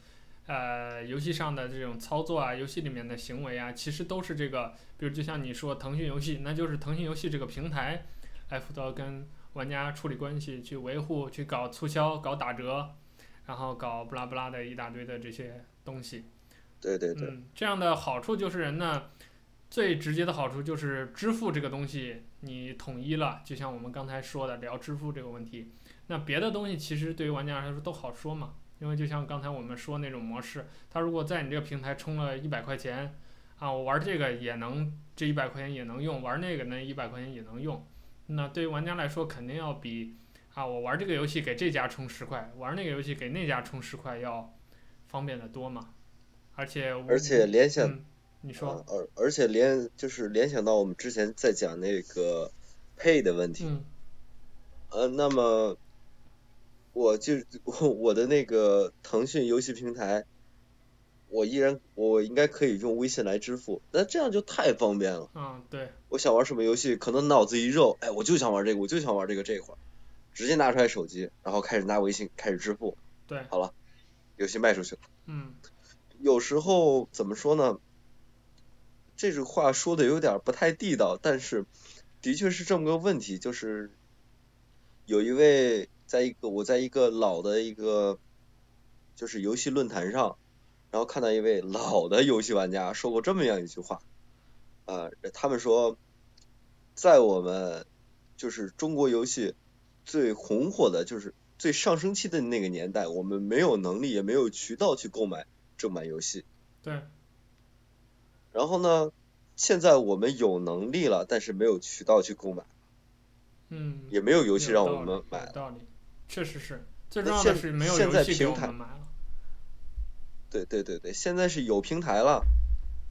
呃，游戏上的这种操作啊，游戏里面的行为啊，其实都是这个，比如就像你说腾讯游戏，那就是腾讯游戏这个平台来负责跟玩家处理关系，去维护、去搞促销、搞打折，然后搞不拉不拉的一大堆的这些东西。对对对，嗯，这样的好处就是人呢，最直接的好处就是支付这个东西你统一了，就像我们刚才说的聊支付这个问题，那别的东西其实对于玩家来说都好说嘛。因为就像刚才我们说那种模式，他如果在你这个平台充了一百块钱，啊，我玩这个也能，这一百块钱也能用，玩那个那一百块钱也能用，那对于玩家来说肯定要比啊我玩这个游戏给这家充十块，玩那个游戏给那家充十块要方便的多嘛。而且而且联想，嗯、你说，啊、而而且联就是联想到我们之前在讲那个 pay 的问题，嗯，呃，那么。我就我我的那个腾讯游戏平台，我依然我应该可以用微信来支付，那这样就太方便了。嗯，对。我想玩什么游戏，可能脑子一热，哎，我就想玩这个，我就想玩这个这会儿，直接拿出来手机，然后开始拿微信开始支付。对。好了，游戏卖出去了。嗯。有时候怎么说呢？这句话说的有点不太地道，但是的确是这么个问题，就是有一位。在一个我在一个老的一个就是游戏论坛上，然后看到一位老的游戏玩家说过这么样一句话，啊、呃，他们说，在我们就是中国游戏最红火的，就是最上升期的那个年代，我们没有能力也没有渠道去购买正版游戏。对。然后呢，现在我们有能力了，但是没有渠道去购买。嗯。也没有游戏让我们买。有道理。确实是，最重要的是没有游戏给我们买了。对对对对，现在是有平台了，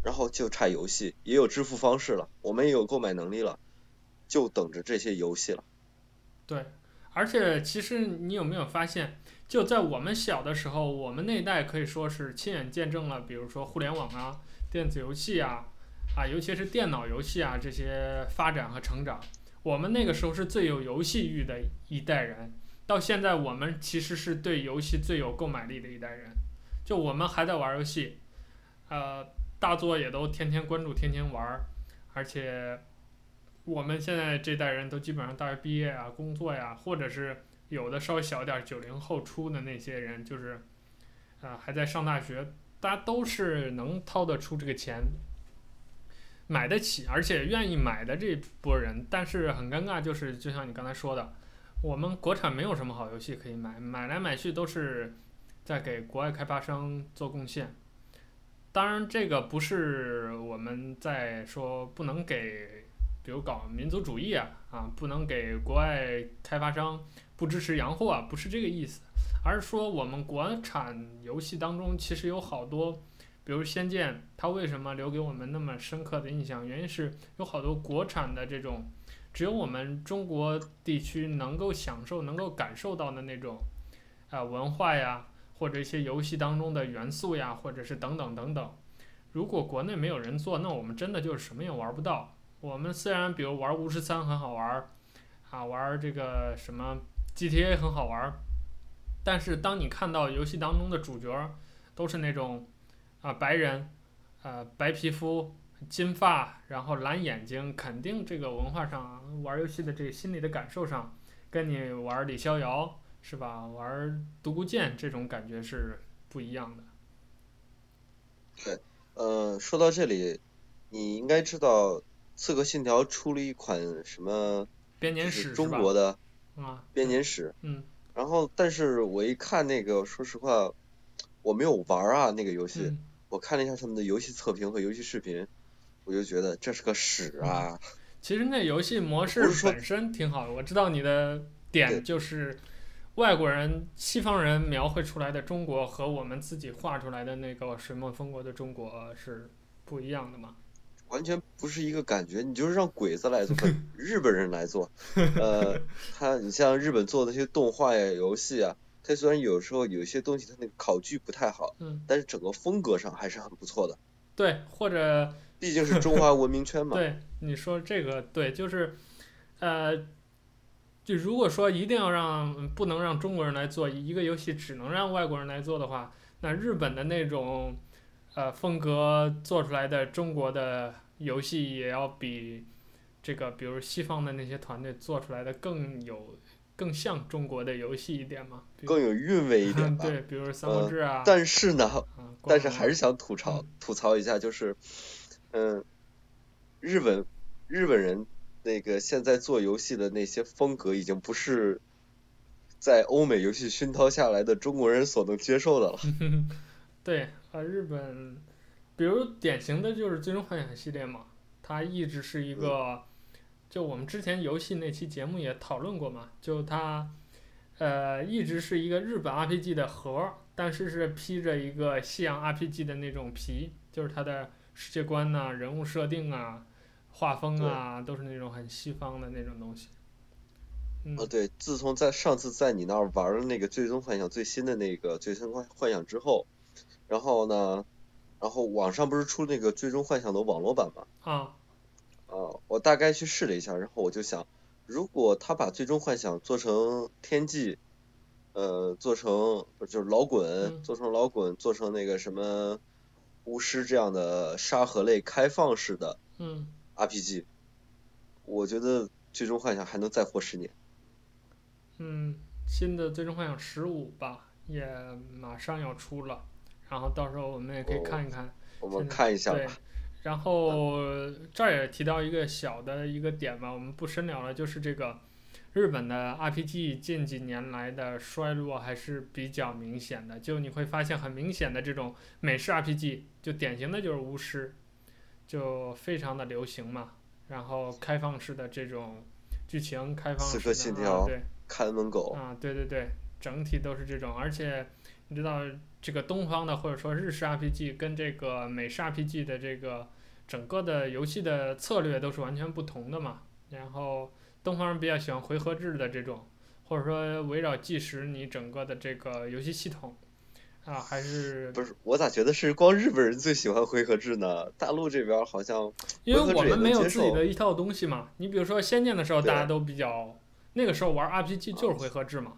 然后就差游戏，也有支付方式了，我们也有购买能力了，就等着这些游戏了。对，而且其实你有没有发现，就在我们小的时候，我们那一代可以说是亲眼见证了，比如说互联网啊、电子游戏啊，啊，尤其是电脑游戏啊这些发展和成长。我们那个时候是最有游戏欲的一代人。到现在，我们其实是对游戏最有购买力的一代人。就我们还在玩游戏，呃，大作也都天天关注，天天玩。而且，我们现在这代人都基本上大学毕业啊，工作呀，或者是有的稍微小点，九零后出的那些人，就是，啊、呃，还在上大学，大家都是能掏得出这个钱，买得起，而且愿意买的这波人。但是很尴尬，就是就像你刚才说的。我们国产没有什么好游戏可以买，买来买去都是在给国外开发商做贡献。当然，这个不是我们在说不能给，比如搞民族主义啊，啊，不能给国外开发商不支持洋货啊，不是这个意思，而是说我们国产游戏当中其实有好多，比如《仙剑》，它为什么留给我们那么深刻的印象？原因是有好多国产的这种。只有我们中国地区能够享受、能够感受到的那种啊、文化呀，或者一些游戏当中的元素呀，或者是等等等等。如果国内没有人做，那我们真的就是什么也玩不到。我们虽然比如玩巫师三很好玩，啊，玩这个什么 GTA 很好玩，但是当你看到游戏当中的主角都是那种啊白人，呃白皮肤。金发，然后蓝眼睛，肯定这个文化上玩游戏的这个心理的感受上，跟你玩李逍遥是吧？玩独孤剑这种感觉是不一样的。对，呃，说到这里，你应该知道《刺客信条》出了一款什么？编年史中国的啊，编年史。嗯。然后，但是我一看那个，说实话，我没有玩啊那个游戏，嗯、我看了一下他们的游戏测评和游戏视频。我就觉得这是个屎啊！其实那游戏模式本身挺好的，我知道你的点就是外国人、西方人描绘出来的中国和我们自己画出来的那个水墨风格的中国是不一样的嘛？完全不是一个感觉，你就是让鬼子来做，*laughs* 日本人来做。呃，他你像日本做的那些动画呀、游戏啊，他虽然有时候有些东西他那个考据不太好，嗯，但是整个风格上还是很不错的。对，或者。毕竟是中华文明圈嘛。*laughs* 对，你说这个对，就是，呃，就如果说一定要让不能让中国人来做一个游戏，只能让外国人来做的话，那日本的那种呃风格做出来的中国的游戏也要比这个，比如西方的那些团队做出来的更有更像中国的游戏一点嘛？更有韵味一点 *laughs* 吧。对，比如三国志啊。呃、但是呢，嗯、*laughs* 但是还是想吐槽、嗯、吐槽一下，就是。嗯，日本日本人那个现在做游戏的那些风格，已经不是在欧美游戏熏陶下来的中国人所能接受的了。*laughs* 对，啊，日本，比如典型的就是《最终幻想》系列嘛，它一直是一个，嗯、就我们之前游戏那期节目也讨论过嘛，就它，呃，一直是一个日本 RPG 的核，但是是披着一个西洋 RPG 的那种皮，就是它的。世界观呐、啊，人物设定啊，画风啊，都是那种很西方的那种东西。嗯、哦，对，自从在上次在你那儿玩了那个《最终幻想》最新的那个《最终幻幻想》之后，然后呢，然后网上不是出那个《最终幻想》的网络版吗？啊。啊，我大概去试了一下，然后我就想，如果他把《最终幻想》做成天际，呃，做成就是老滚，嗯、做成老滚，做成那个什么。巫师这样的沙盒类开放式的 RPG，嗯，我觉得最终幻想还能再活十年。嗯，新的最终幻想十五吧，也马上要出了，然后到时候我们也可以看一看。哦，我们看一下吧。对，然后这儿也提到一个小的一个点吧，我们不深聊了，就是这个。日本的 RPG 近几年来的衰落还是比较明显的，就你会发现很明显的这种美式 RPG，就典型的就是巫师，就非常的流行嘛。然后开放式的这种剧情，开放式的啊，对，看门狗啊，对对对，整体都是这种。而且你知道这个东方的或者说日式 RPG 跟这个美式 RPG 的这个整个的游戏的策略都是完全不同的嘛。然后。东方人比较喜欢回合制的这种，或者说围绕计时，你整个的这个游戏系统，啊，还是不是？我咋觉得是光日本人最喜欢回合制呢？大陆这边好像因为我们没有自己的一套东西嘛。你比如说《仙剑》的时候，大家都比较那个时候玩 RPG 就是回合制嘛，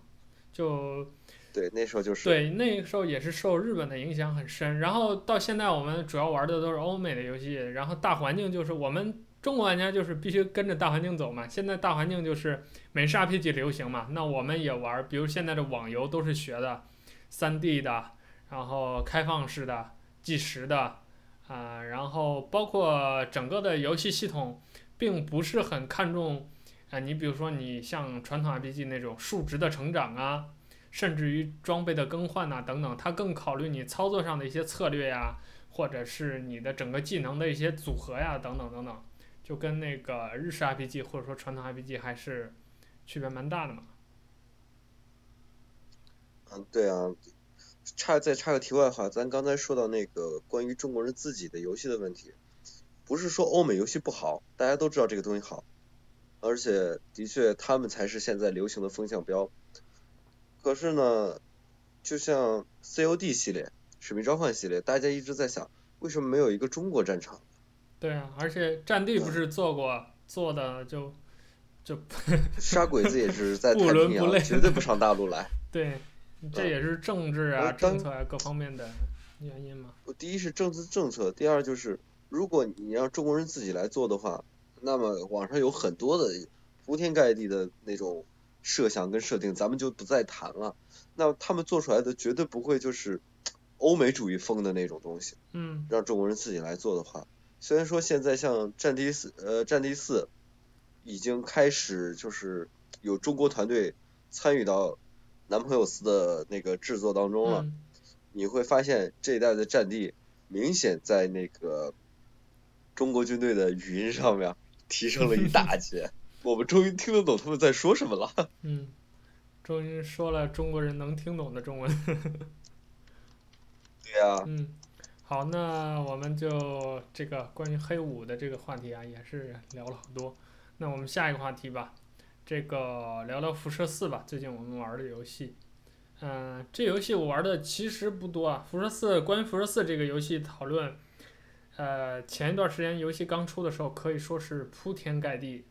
就对那时候就是对那个时候也是受日本的影响很深。然后到现在我们主要玩的都是欧美的游戏，然后大环境就是我们。中国玩家就是必须跟着大环境走嘛，现在大环境就是美式 RPG 流行嘛，那我们也玩，比如现在的网游都是学的，3D 的，然后开放式的，计时的，啊、然后包括整个的游戏系统，并不是很看重，啊、你比如说你像传统 RPG 那种数值的成长啊，甚至于装备的更换呐等等，它更考虑你操作上的一些策略呀，或者是你的整个技能的一些组合呀，等等等等。就跟那个日式 RPG 或者说传统 RPG 还是区别蛮大的嘛。嗯，对啊，插再插个题外话，咱刚才说到那个关于中国人自己的游戏的问题，不是说欧美游戏不好，大家都知道这个东西好，而且的确他们才是现在流行的风向标。可是呢，就像 COD 系列、使命召唤系列，大家一直在想，为什么没有一个中国战场？对啊，而且战地不是做过，嗯、做的就就 *laughs* 杀鬼子也是在 *laughs* 太平洋，绝对不上大陆来。对，这也是政治啊、嗯、政策啊各方面的原因嘛。第一是政治政策，第二就是如果你让中国人自己来做的话，那么网上有很多的铺天盖地的那种设想跟设定，咱们就不再谈了。那他们做出来的绝对不会就是欧美主义风的那种东西。嗯。让中国人自己来做的话。虽然说现在像战地四，呃，战地四已经开始就是有中国团队参与到男朋友四的那个制作当中了，嗯、你会发现这一代的战地明显在那个中国军队的语音上面提升了一大截，*laughs* 我们终于听得懂他们在说什么了。*laughs* 嗯，终于说了中国人能听懂的中文。*laughs* 对呀、啊。嗯。好，那我们就这个关于黑五的这个话题啊，也是聊了好多。那我们下一个话题吧，这个聊聊辐射四吧。最近我们玩的游戏，嗯，这游戏我玩的其实不多啊。辐射四，关于辐射四这个游戏讨论，呃，前一段时间游戏刚出的时候可以说是铺天盖地。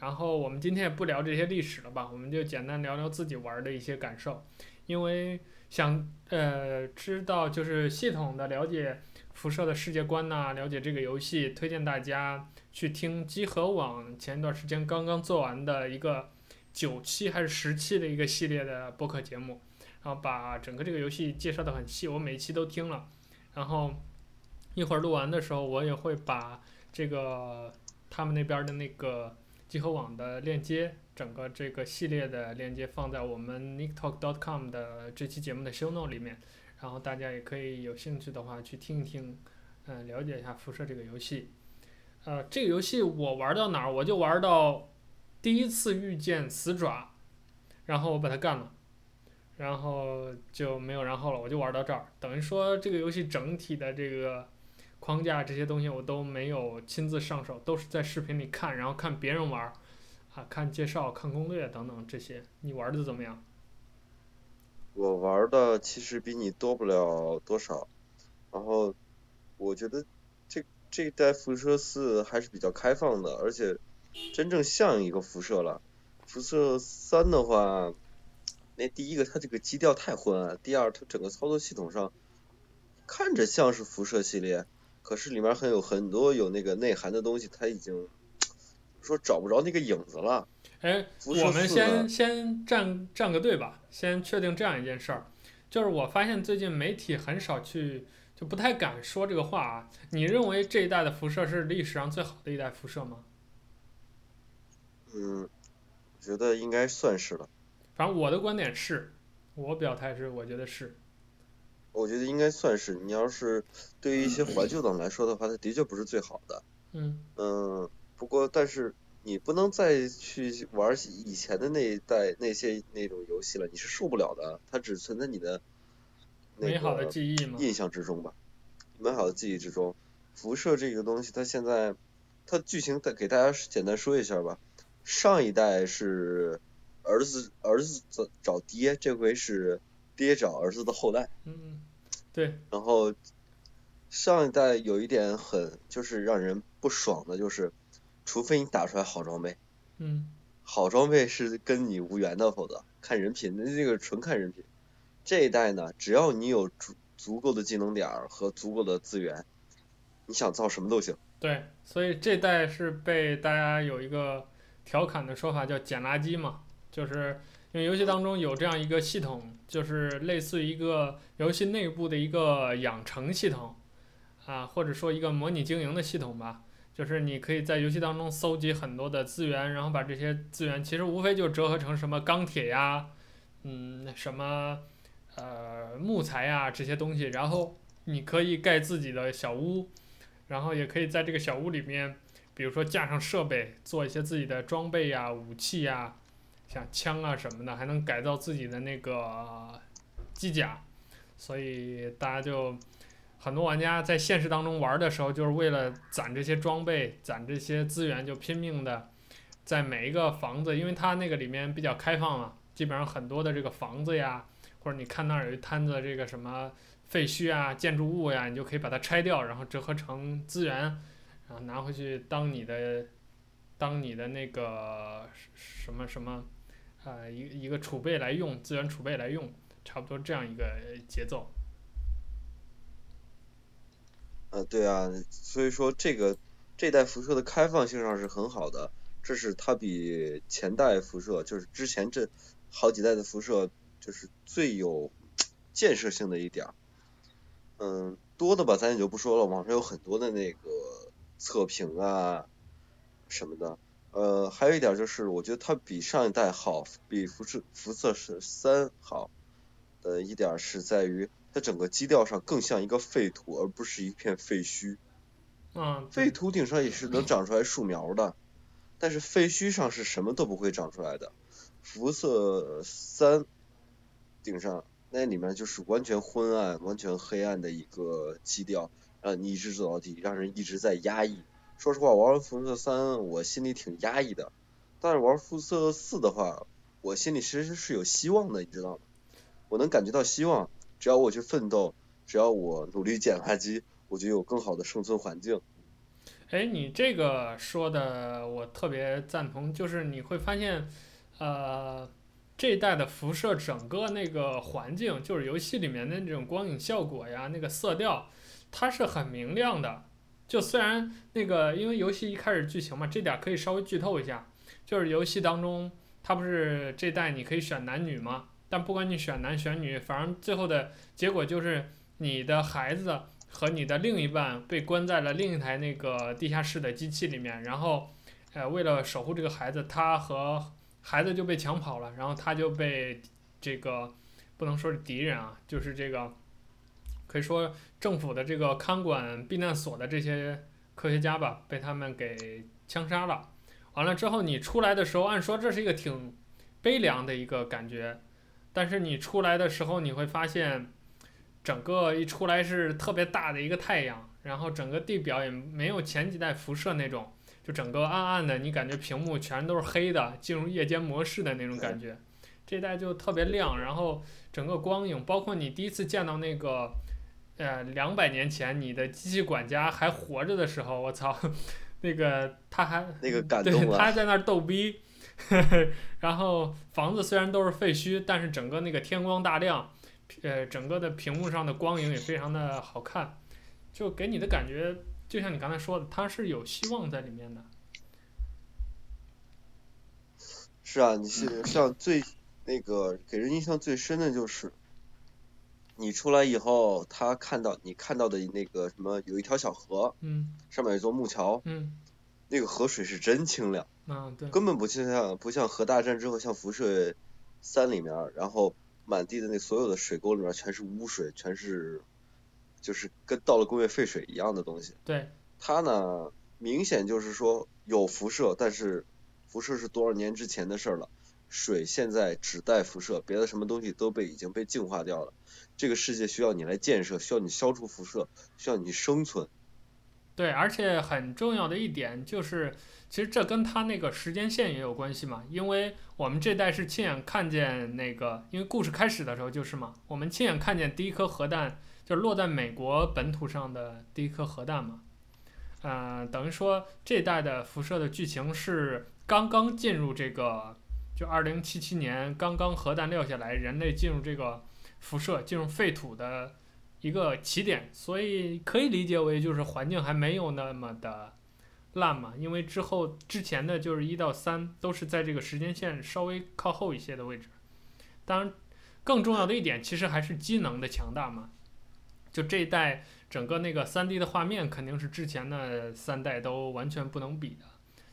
然后我们今天也不聊这些历史了吧，我们就简单聊聊自己玩的一些感受，因为。想呃知道就是系统的了解辐射的世界观呐、了解这个游戏，推荐大家去听集合网前一段时间刚刚做完的一个九期还是十期的一个系列的播客节目，然后把整个这个游戏介绍的很细，我每一期都听了，然后一会儿录完的时候，我也会把这个他们那边的那个集合网的链接。整个这个系列的链接放在我们 nicktalk.com 的这期节目的 show note 里面，然后大家也可以有兴趣的话去听一听，嗯、呃，了解一下辐射这个游戏。呃，这个游戏我玩到哪儿，我就玩到第一次遇见死爪，然后我把它干了，然后就没有然后了，我就玩到这儿。等于说这个游戏整体的这个框架这些东西我都没有亲自上手，都是在视频里看，然后看别人玩。啊，看介绍、看攻略等等这些，你玩的怎么样？我玩的其实比你多不了多少，然后我觉得这这一代辐射四还是比较开放的，而且真正像一个辐射了。辐射三的话，那第一个它这个基调太昏暗，第二它整个操作系统上看着像是辐射系列，可是里面很有很多有那个内涵的东西，它已经。说找不着那个影子了。哎，我们先先站站个队吧，先确定这样一件事儿，就是我发现最近媒体很少去，就不太敢说这个话啊。你认为这一代的辐射是历史上最好的一代辐射吗？嗯，我觉得应该算是了。反正我的观点是，我表态是，我觉得是。我觉得应该算是。你要是对于一些怀旧党来说的话，它的确不是最好的。嗯。嗯。不过，但是你不能再去玩以前的那一代那些那种游戏了，你是受不了的。它只存在你的美好的记忆吗？印象之中吧，美好的记忆之中。辐射这个东西，它现在它剧情再给大家简单说一下吧。上一代是儿子儿子找爹，这回是爹找儿子的后代。嗯，对。然后上一代有一点很就是让人不爽的，就是。除非你打出来好装备，嗯，好装备是跟你无缘的，否则看人品，那这个纯看人品。这一代呢，只要你有足足够的技能点和足够的资源，你想造什么都行。对，所以这代是被大家有一个调侃的说法叫捡垃圾嘛，就是因为游戏当中有这样一个系统，就是类似于一个游戏内部的一个养成系统，啊，或者说一个模拟经营的系统吧。就是你可以在游戏当中搜集很多的资源，然后把这些资源其实无非就折合成什么钢铁呀，嗯，什么呃木材呀这些东西，然后你可以盖自己的小屋，然后也可以在这个小屋里面，比如说架上设备，做一些自己的装备呀、武器呀，像枪啊什么的，还能改造自己的那个机甲，所以大家就。很多玩家在现实当中玩的时候，就是为了攒这些装备、攒这些资源，就拼命的在每一个房子，因为它那个里面比较开放嘛，基本上很多的这个房子呀，或者你看那儿有一摊子这个什么废墟啊、建筑物呀，你就可以把它拆掉，然后折合成资源，然后拿回去当你的当你的那个什么什么，呃，一一个储备来用，资源储备来用，差不多这样一个节奏。呃，对啊，所以说这个这代辐射的开放性上是很好的，这是它比前代辐射，就是之前这好几代的辐射，就是最有建设性的一点。嗯，多的吧，咱也就不说了，网上有很多的那个测评啊什么的。呃，还有一点就是，我觉得它比上一代好，比辐射辐射是三好的一点是在于。它整个基调上更像一个废土，而不是一片废墟。嗯。废土顶上也是能长出来树苗的，但是废墟上是什么都不会长出来的。辐射三顶上那里面就是完全昏暗、完全黑暗的一个基调，让你一直走到底，让人一直在压抑。说实话，玩完辐射三，我心里挺压抑的。但是玩辐射四的话，我心里其实是有希望的，你知道吗？我能感觉到希望。只要我去奋斗，只要我努力捡垃圾，我就有更好的生存环境。哎，你这个说的我特别赞同，就是你会发现，呃，这一代的辐射整个那个环境，就是游戏里面的那种光影效果呀，那个色调，它是很明亮的。就虽然那个，因为游戏一开始剧情嘛，这点可以稍微剧透一下，就是游戏当中，它不是这代你可以选男女吗？但不管你选男选女，反正最后的结果就是你的孩子和你的另一半被关在了另一台那个地下室的机器里面，然后，呃，为了守护这个孩子，他和孩子就被抢跑了，然后他就被这个不能说是敌人啊，就是这个可以说政府的这个看管避难所的这些科学家吧，被他们给枪杀了。完了之后你出来的时候，按说这是一个挺悲凉的一个感觉。但是你出来的时候，你会发现，整个一出来是特别大的一个太阳，然后整个地表也没有前几代辐射那种，就整个暗暗的，你感觉屏幕全都是黑的，进入夜间模式的那种感觉。这代就特别亮，然后整个光影，包括你第一次见到那个，呃，两百年前你的机器管家还活着的时候，我操，那个他还那个感动啊，对，他还在那儿逗逼。*laughs* 然后房子虽然都是废墟，但是整个那个天光大亮，呃，整个的屏幕上的光影也非常的好看，就给你的感觉就像你刚才说的，它是有希望在里面的。是啊，你是像最那个给人印象最深的就是，你出来以后，他看到你看到的那个什么，有一条小河，嗯，上面有一座木桥，嗯，那个河水是真清亮。嗯，对，根本不就像不像核大战之后像辐射三里面，然后满地的那所有的水沟里面全是污水，全是就是跟到了工业废水一样的东西。对，它呢明显就是说有辐射，但是辐射是多少年之前的事了，水现在只带辐射，别的什么东西都被已经被净化掉了。这个世界需要你来建设，需要你消除辐射，需要你生存。对，而且很重要的一点就是。其实这跟他那个时间线也有关系嘛，因为我们这代是亲眼看见那个，因为故事开始的时候就是嘛，我们亲眼看见第一颗核弹就落在美国本土上的第一颗核弹嘛，呃，等于说这代的辐射的剧情是刚刚进入这个，就二零七七年刚刚核弹撂下来，人类进入这个辐射进入废土的一个起点，所以可以理解为就是环境还没有那么的。烂嘛，因为之后之前的就是一到三都是在这个时间线稍微靠后一些的位置。当然，更重要的一点其实还是机能的强大嘛。就这一代整个那个三 D 的画面肯定是之前的三代都完全不能比的，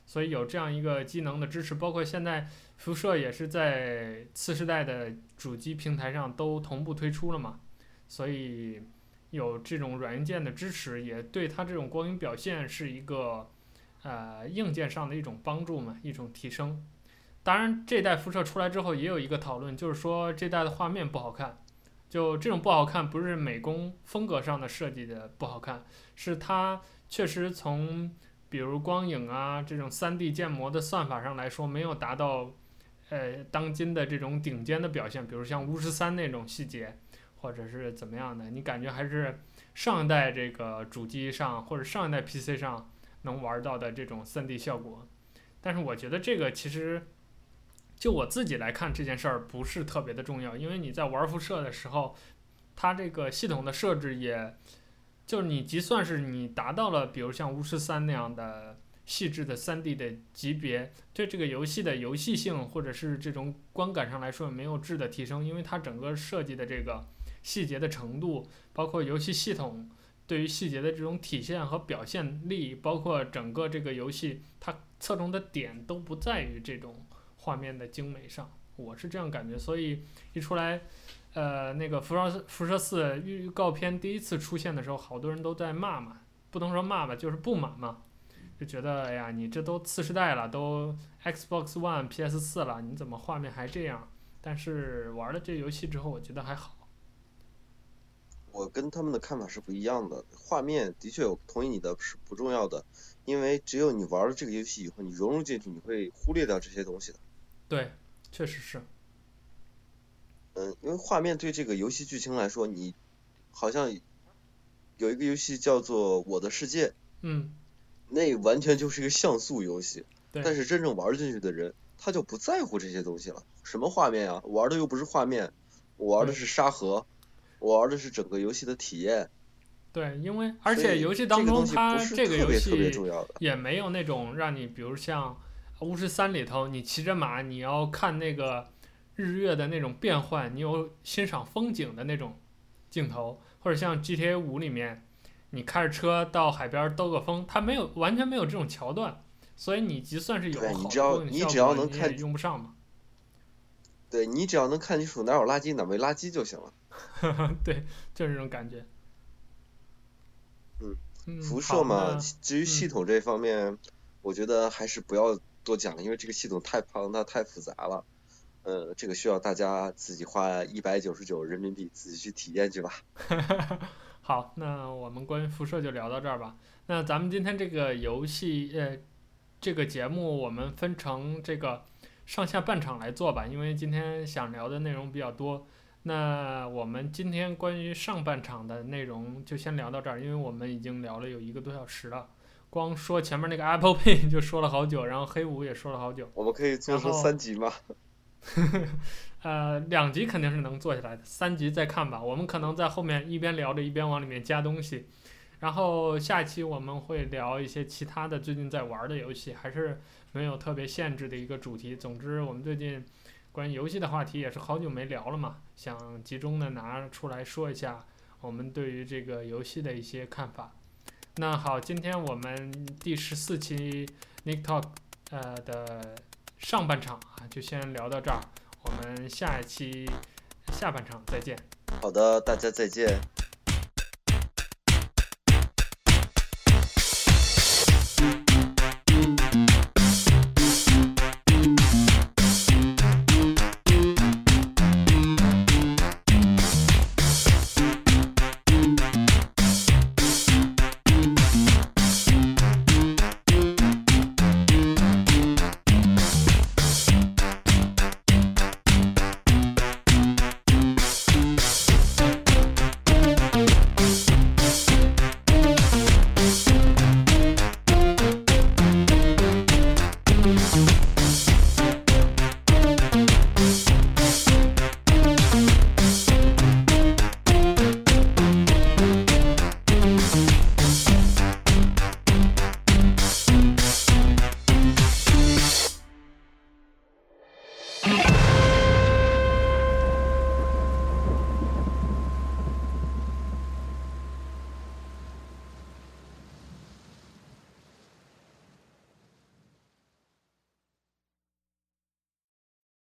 所以有这样一个机能的支持，包括现在辐射也是在次世代的主机平台上都同步推出了嘛，所以有这种软硬件的支持，也对它这种光影表现是一个。呃，硬件上的一种帮助嘛，一种提升。当然，这代辐射出来之后，也有一个讨论，就是说这代的画面不好看。就这种不好看，不是美工风格上的设计的不好看，是它确实从比如光影啊这种 3D 建模的算法上来说，没有达到呃当今的这种顶尖的表现，比如像巫师三那种细节，或者是怎么样的，你感觉还是上一代这个主机上或者上一代 PC 上能玩到的这种 3D 效果。但是我觉得这个其实。就我自己来看这件事儿不是特别的重要，因为你在玩辐射的时候，它这个系统的设置也，就是你即算是你达到了，比如像巫师三那样的细致的 3D 的级别，对这个游戏的游戏性或者是这种观感上来说没有质的提升，因为它整个设计的这个细节的程度，包括游戏系统对于细节的这种体现和表现力，包括整个这个游戏它侧重的点都不在于这种。画面的精美上，我是这样感觉，所以一出来，呃，那个《辐射辐射四》预告片第一次出现的时候，好多人都在骂嘛，不能说骂吧，就是不满嘛，就觉得哎呀，你这都次世代了，都 Xbox One、PS 四了，你怎么画面还这样？但是玩了这游戏之后，我觉得还好。我跟他们的看法是不一样的，画面的确我同意你的是不重要的，因为只有你玩了这个游戏以后，你融入进去，你会忽略掉这些东西的。对，确实是。嗯，因为画面对这个游戏剧情来说，你好像有一个游戏叫做《我的世界》，嗯，那完全就是一个像素游戏。对。但是真正玩进去的人，他就不在乎这些东西了。什么画面啊？玩的又不是画面，我玩的是沙盒，我玩的是整个游戏的体验。对，因为而且游戏当中它这个游戏也没有那种让你，比如像。巫师三里头，你骑着马，你要看那个日月的那种变换，你有欣赏风景的那种镜头，或者像 GTA 五里面，你开着车到海边兜个风，它没有完全没有这种桥段，所以你就算是有好多你只要能看用不上嘛。对，你只要能看清楚哪有垃圾哪没垃圾就行了。*laughs* 对，就是这种感觉。嗯，嗯辐射嘛，至于嗯系统这方面，我觉得还是不要。多讲了，因为这个系统太庞大、太复杂了，呃，这个需要大家自己花一百九十九人民币自己去体验去吧。*laughs* 好，那我们关于辐射就聊到这儿吧。那咱们今天这个游戏，呃，这个节目我们分成这个上下半场来做吧，因为今天想聊的内容比较多。那我们今天关于上半场的内容就先聊到这儿，因为我们已经聊了有一个多小时了。光说前面那个 Apple Pay 就说了好久，然后黑五也说了好久。我们可以做成三集吗？*laughs* 呃，两集肯定是能做下来的，三集再看吧。我们可能在后面一边聊着一边往里面加东西。然后下期我们会聊一些其他的最近在玩的游戏，还是没有特别限制的一个主题。总之，我们最近关于游戏的话题也是好久没聊了嘛，想集中的拿出来说一下我们对于这个游戏的一些看法。那好，今天我们第十四期 Nick Talk 呃的上半场啊，就先聊到这儿。我们下一期下半场再见。好的，大家再见。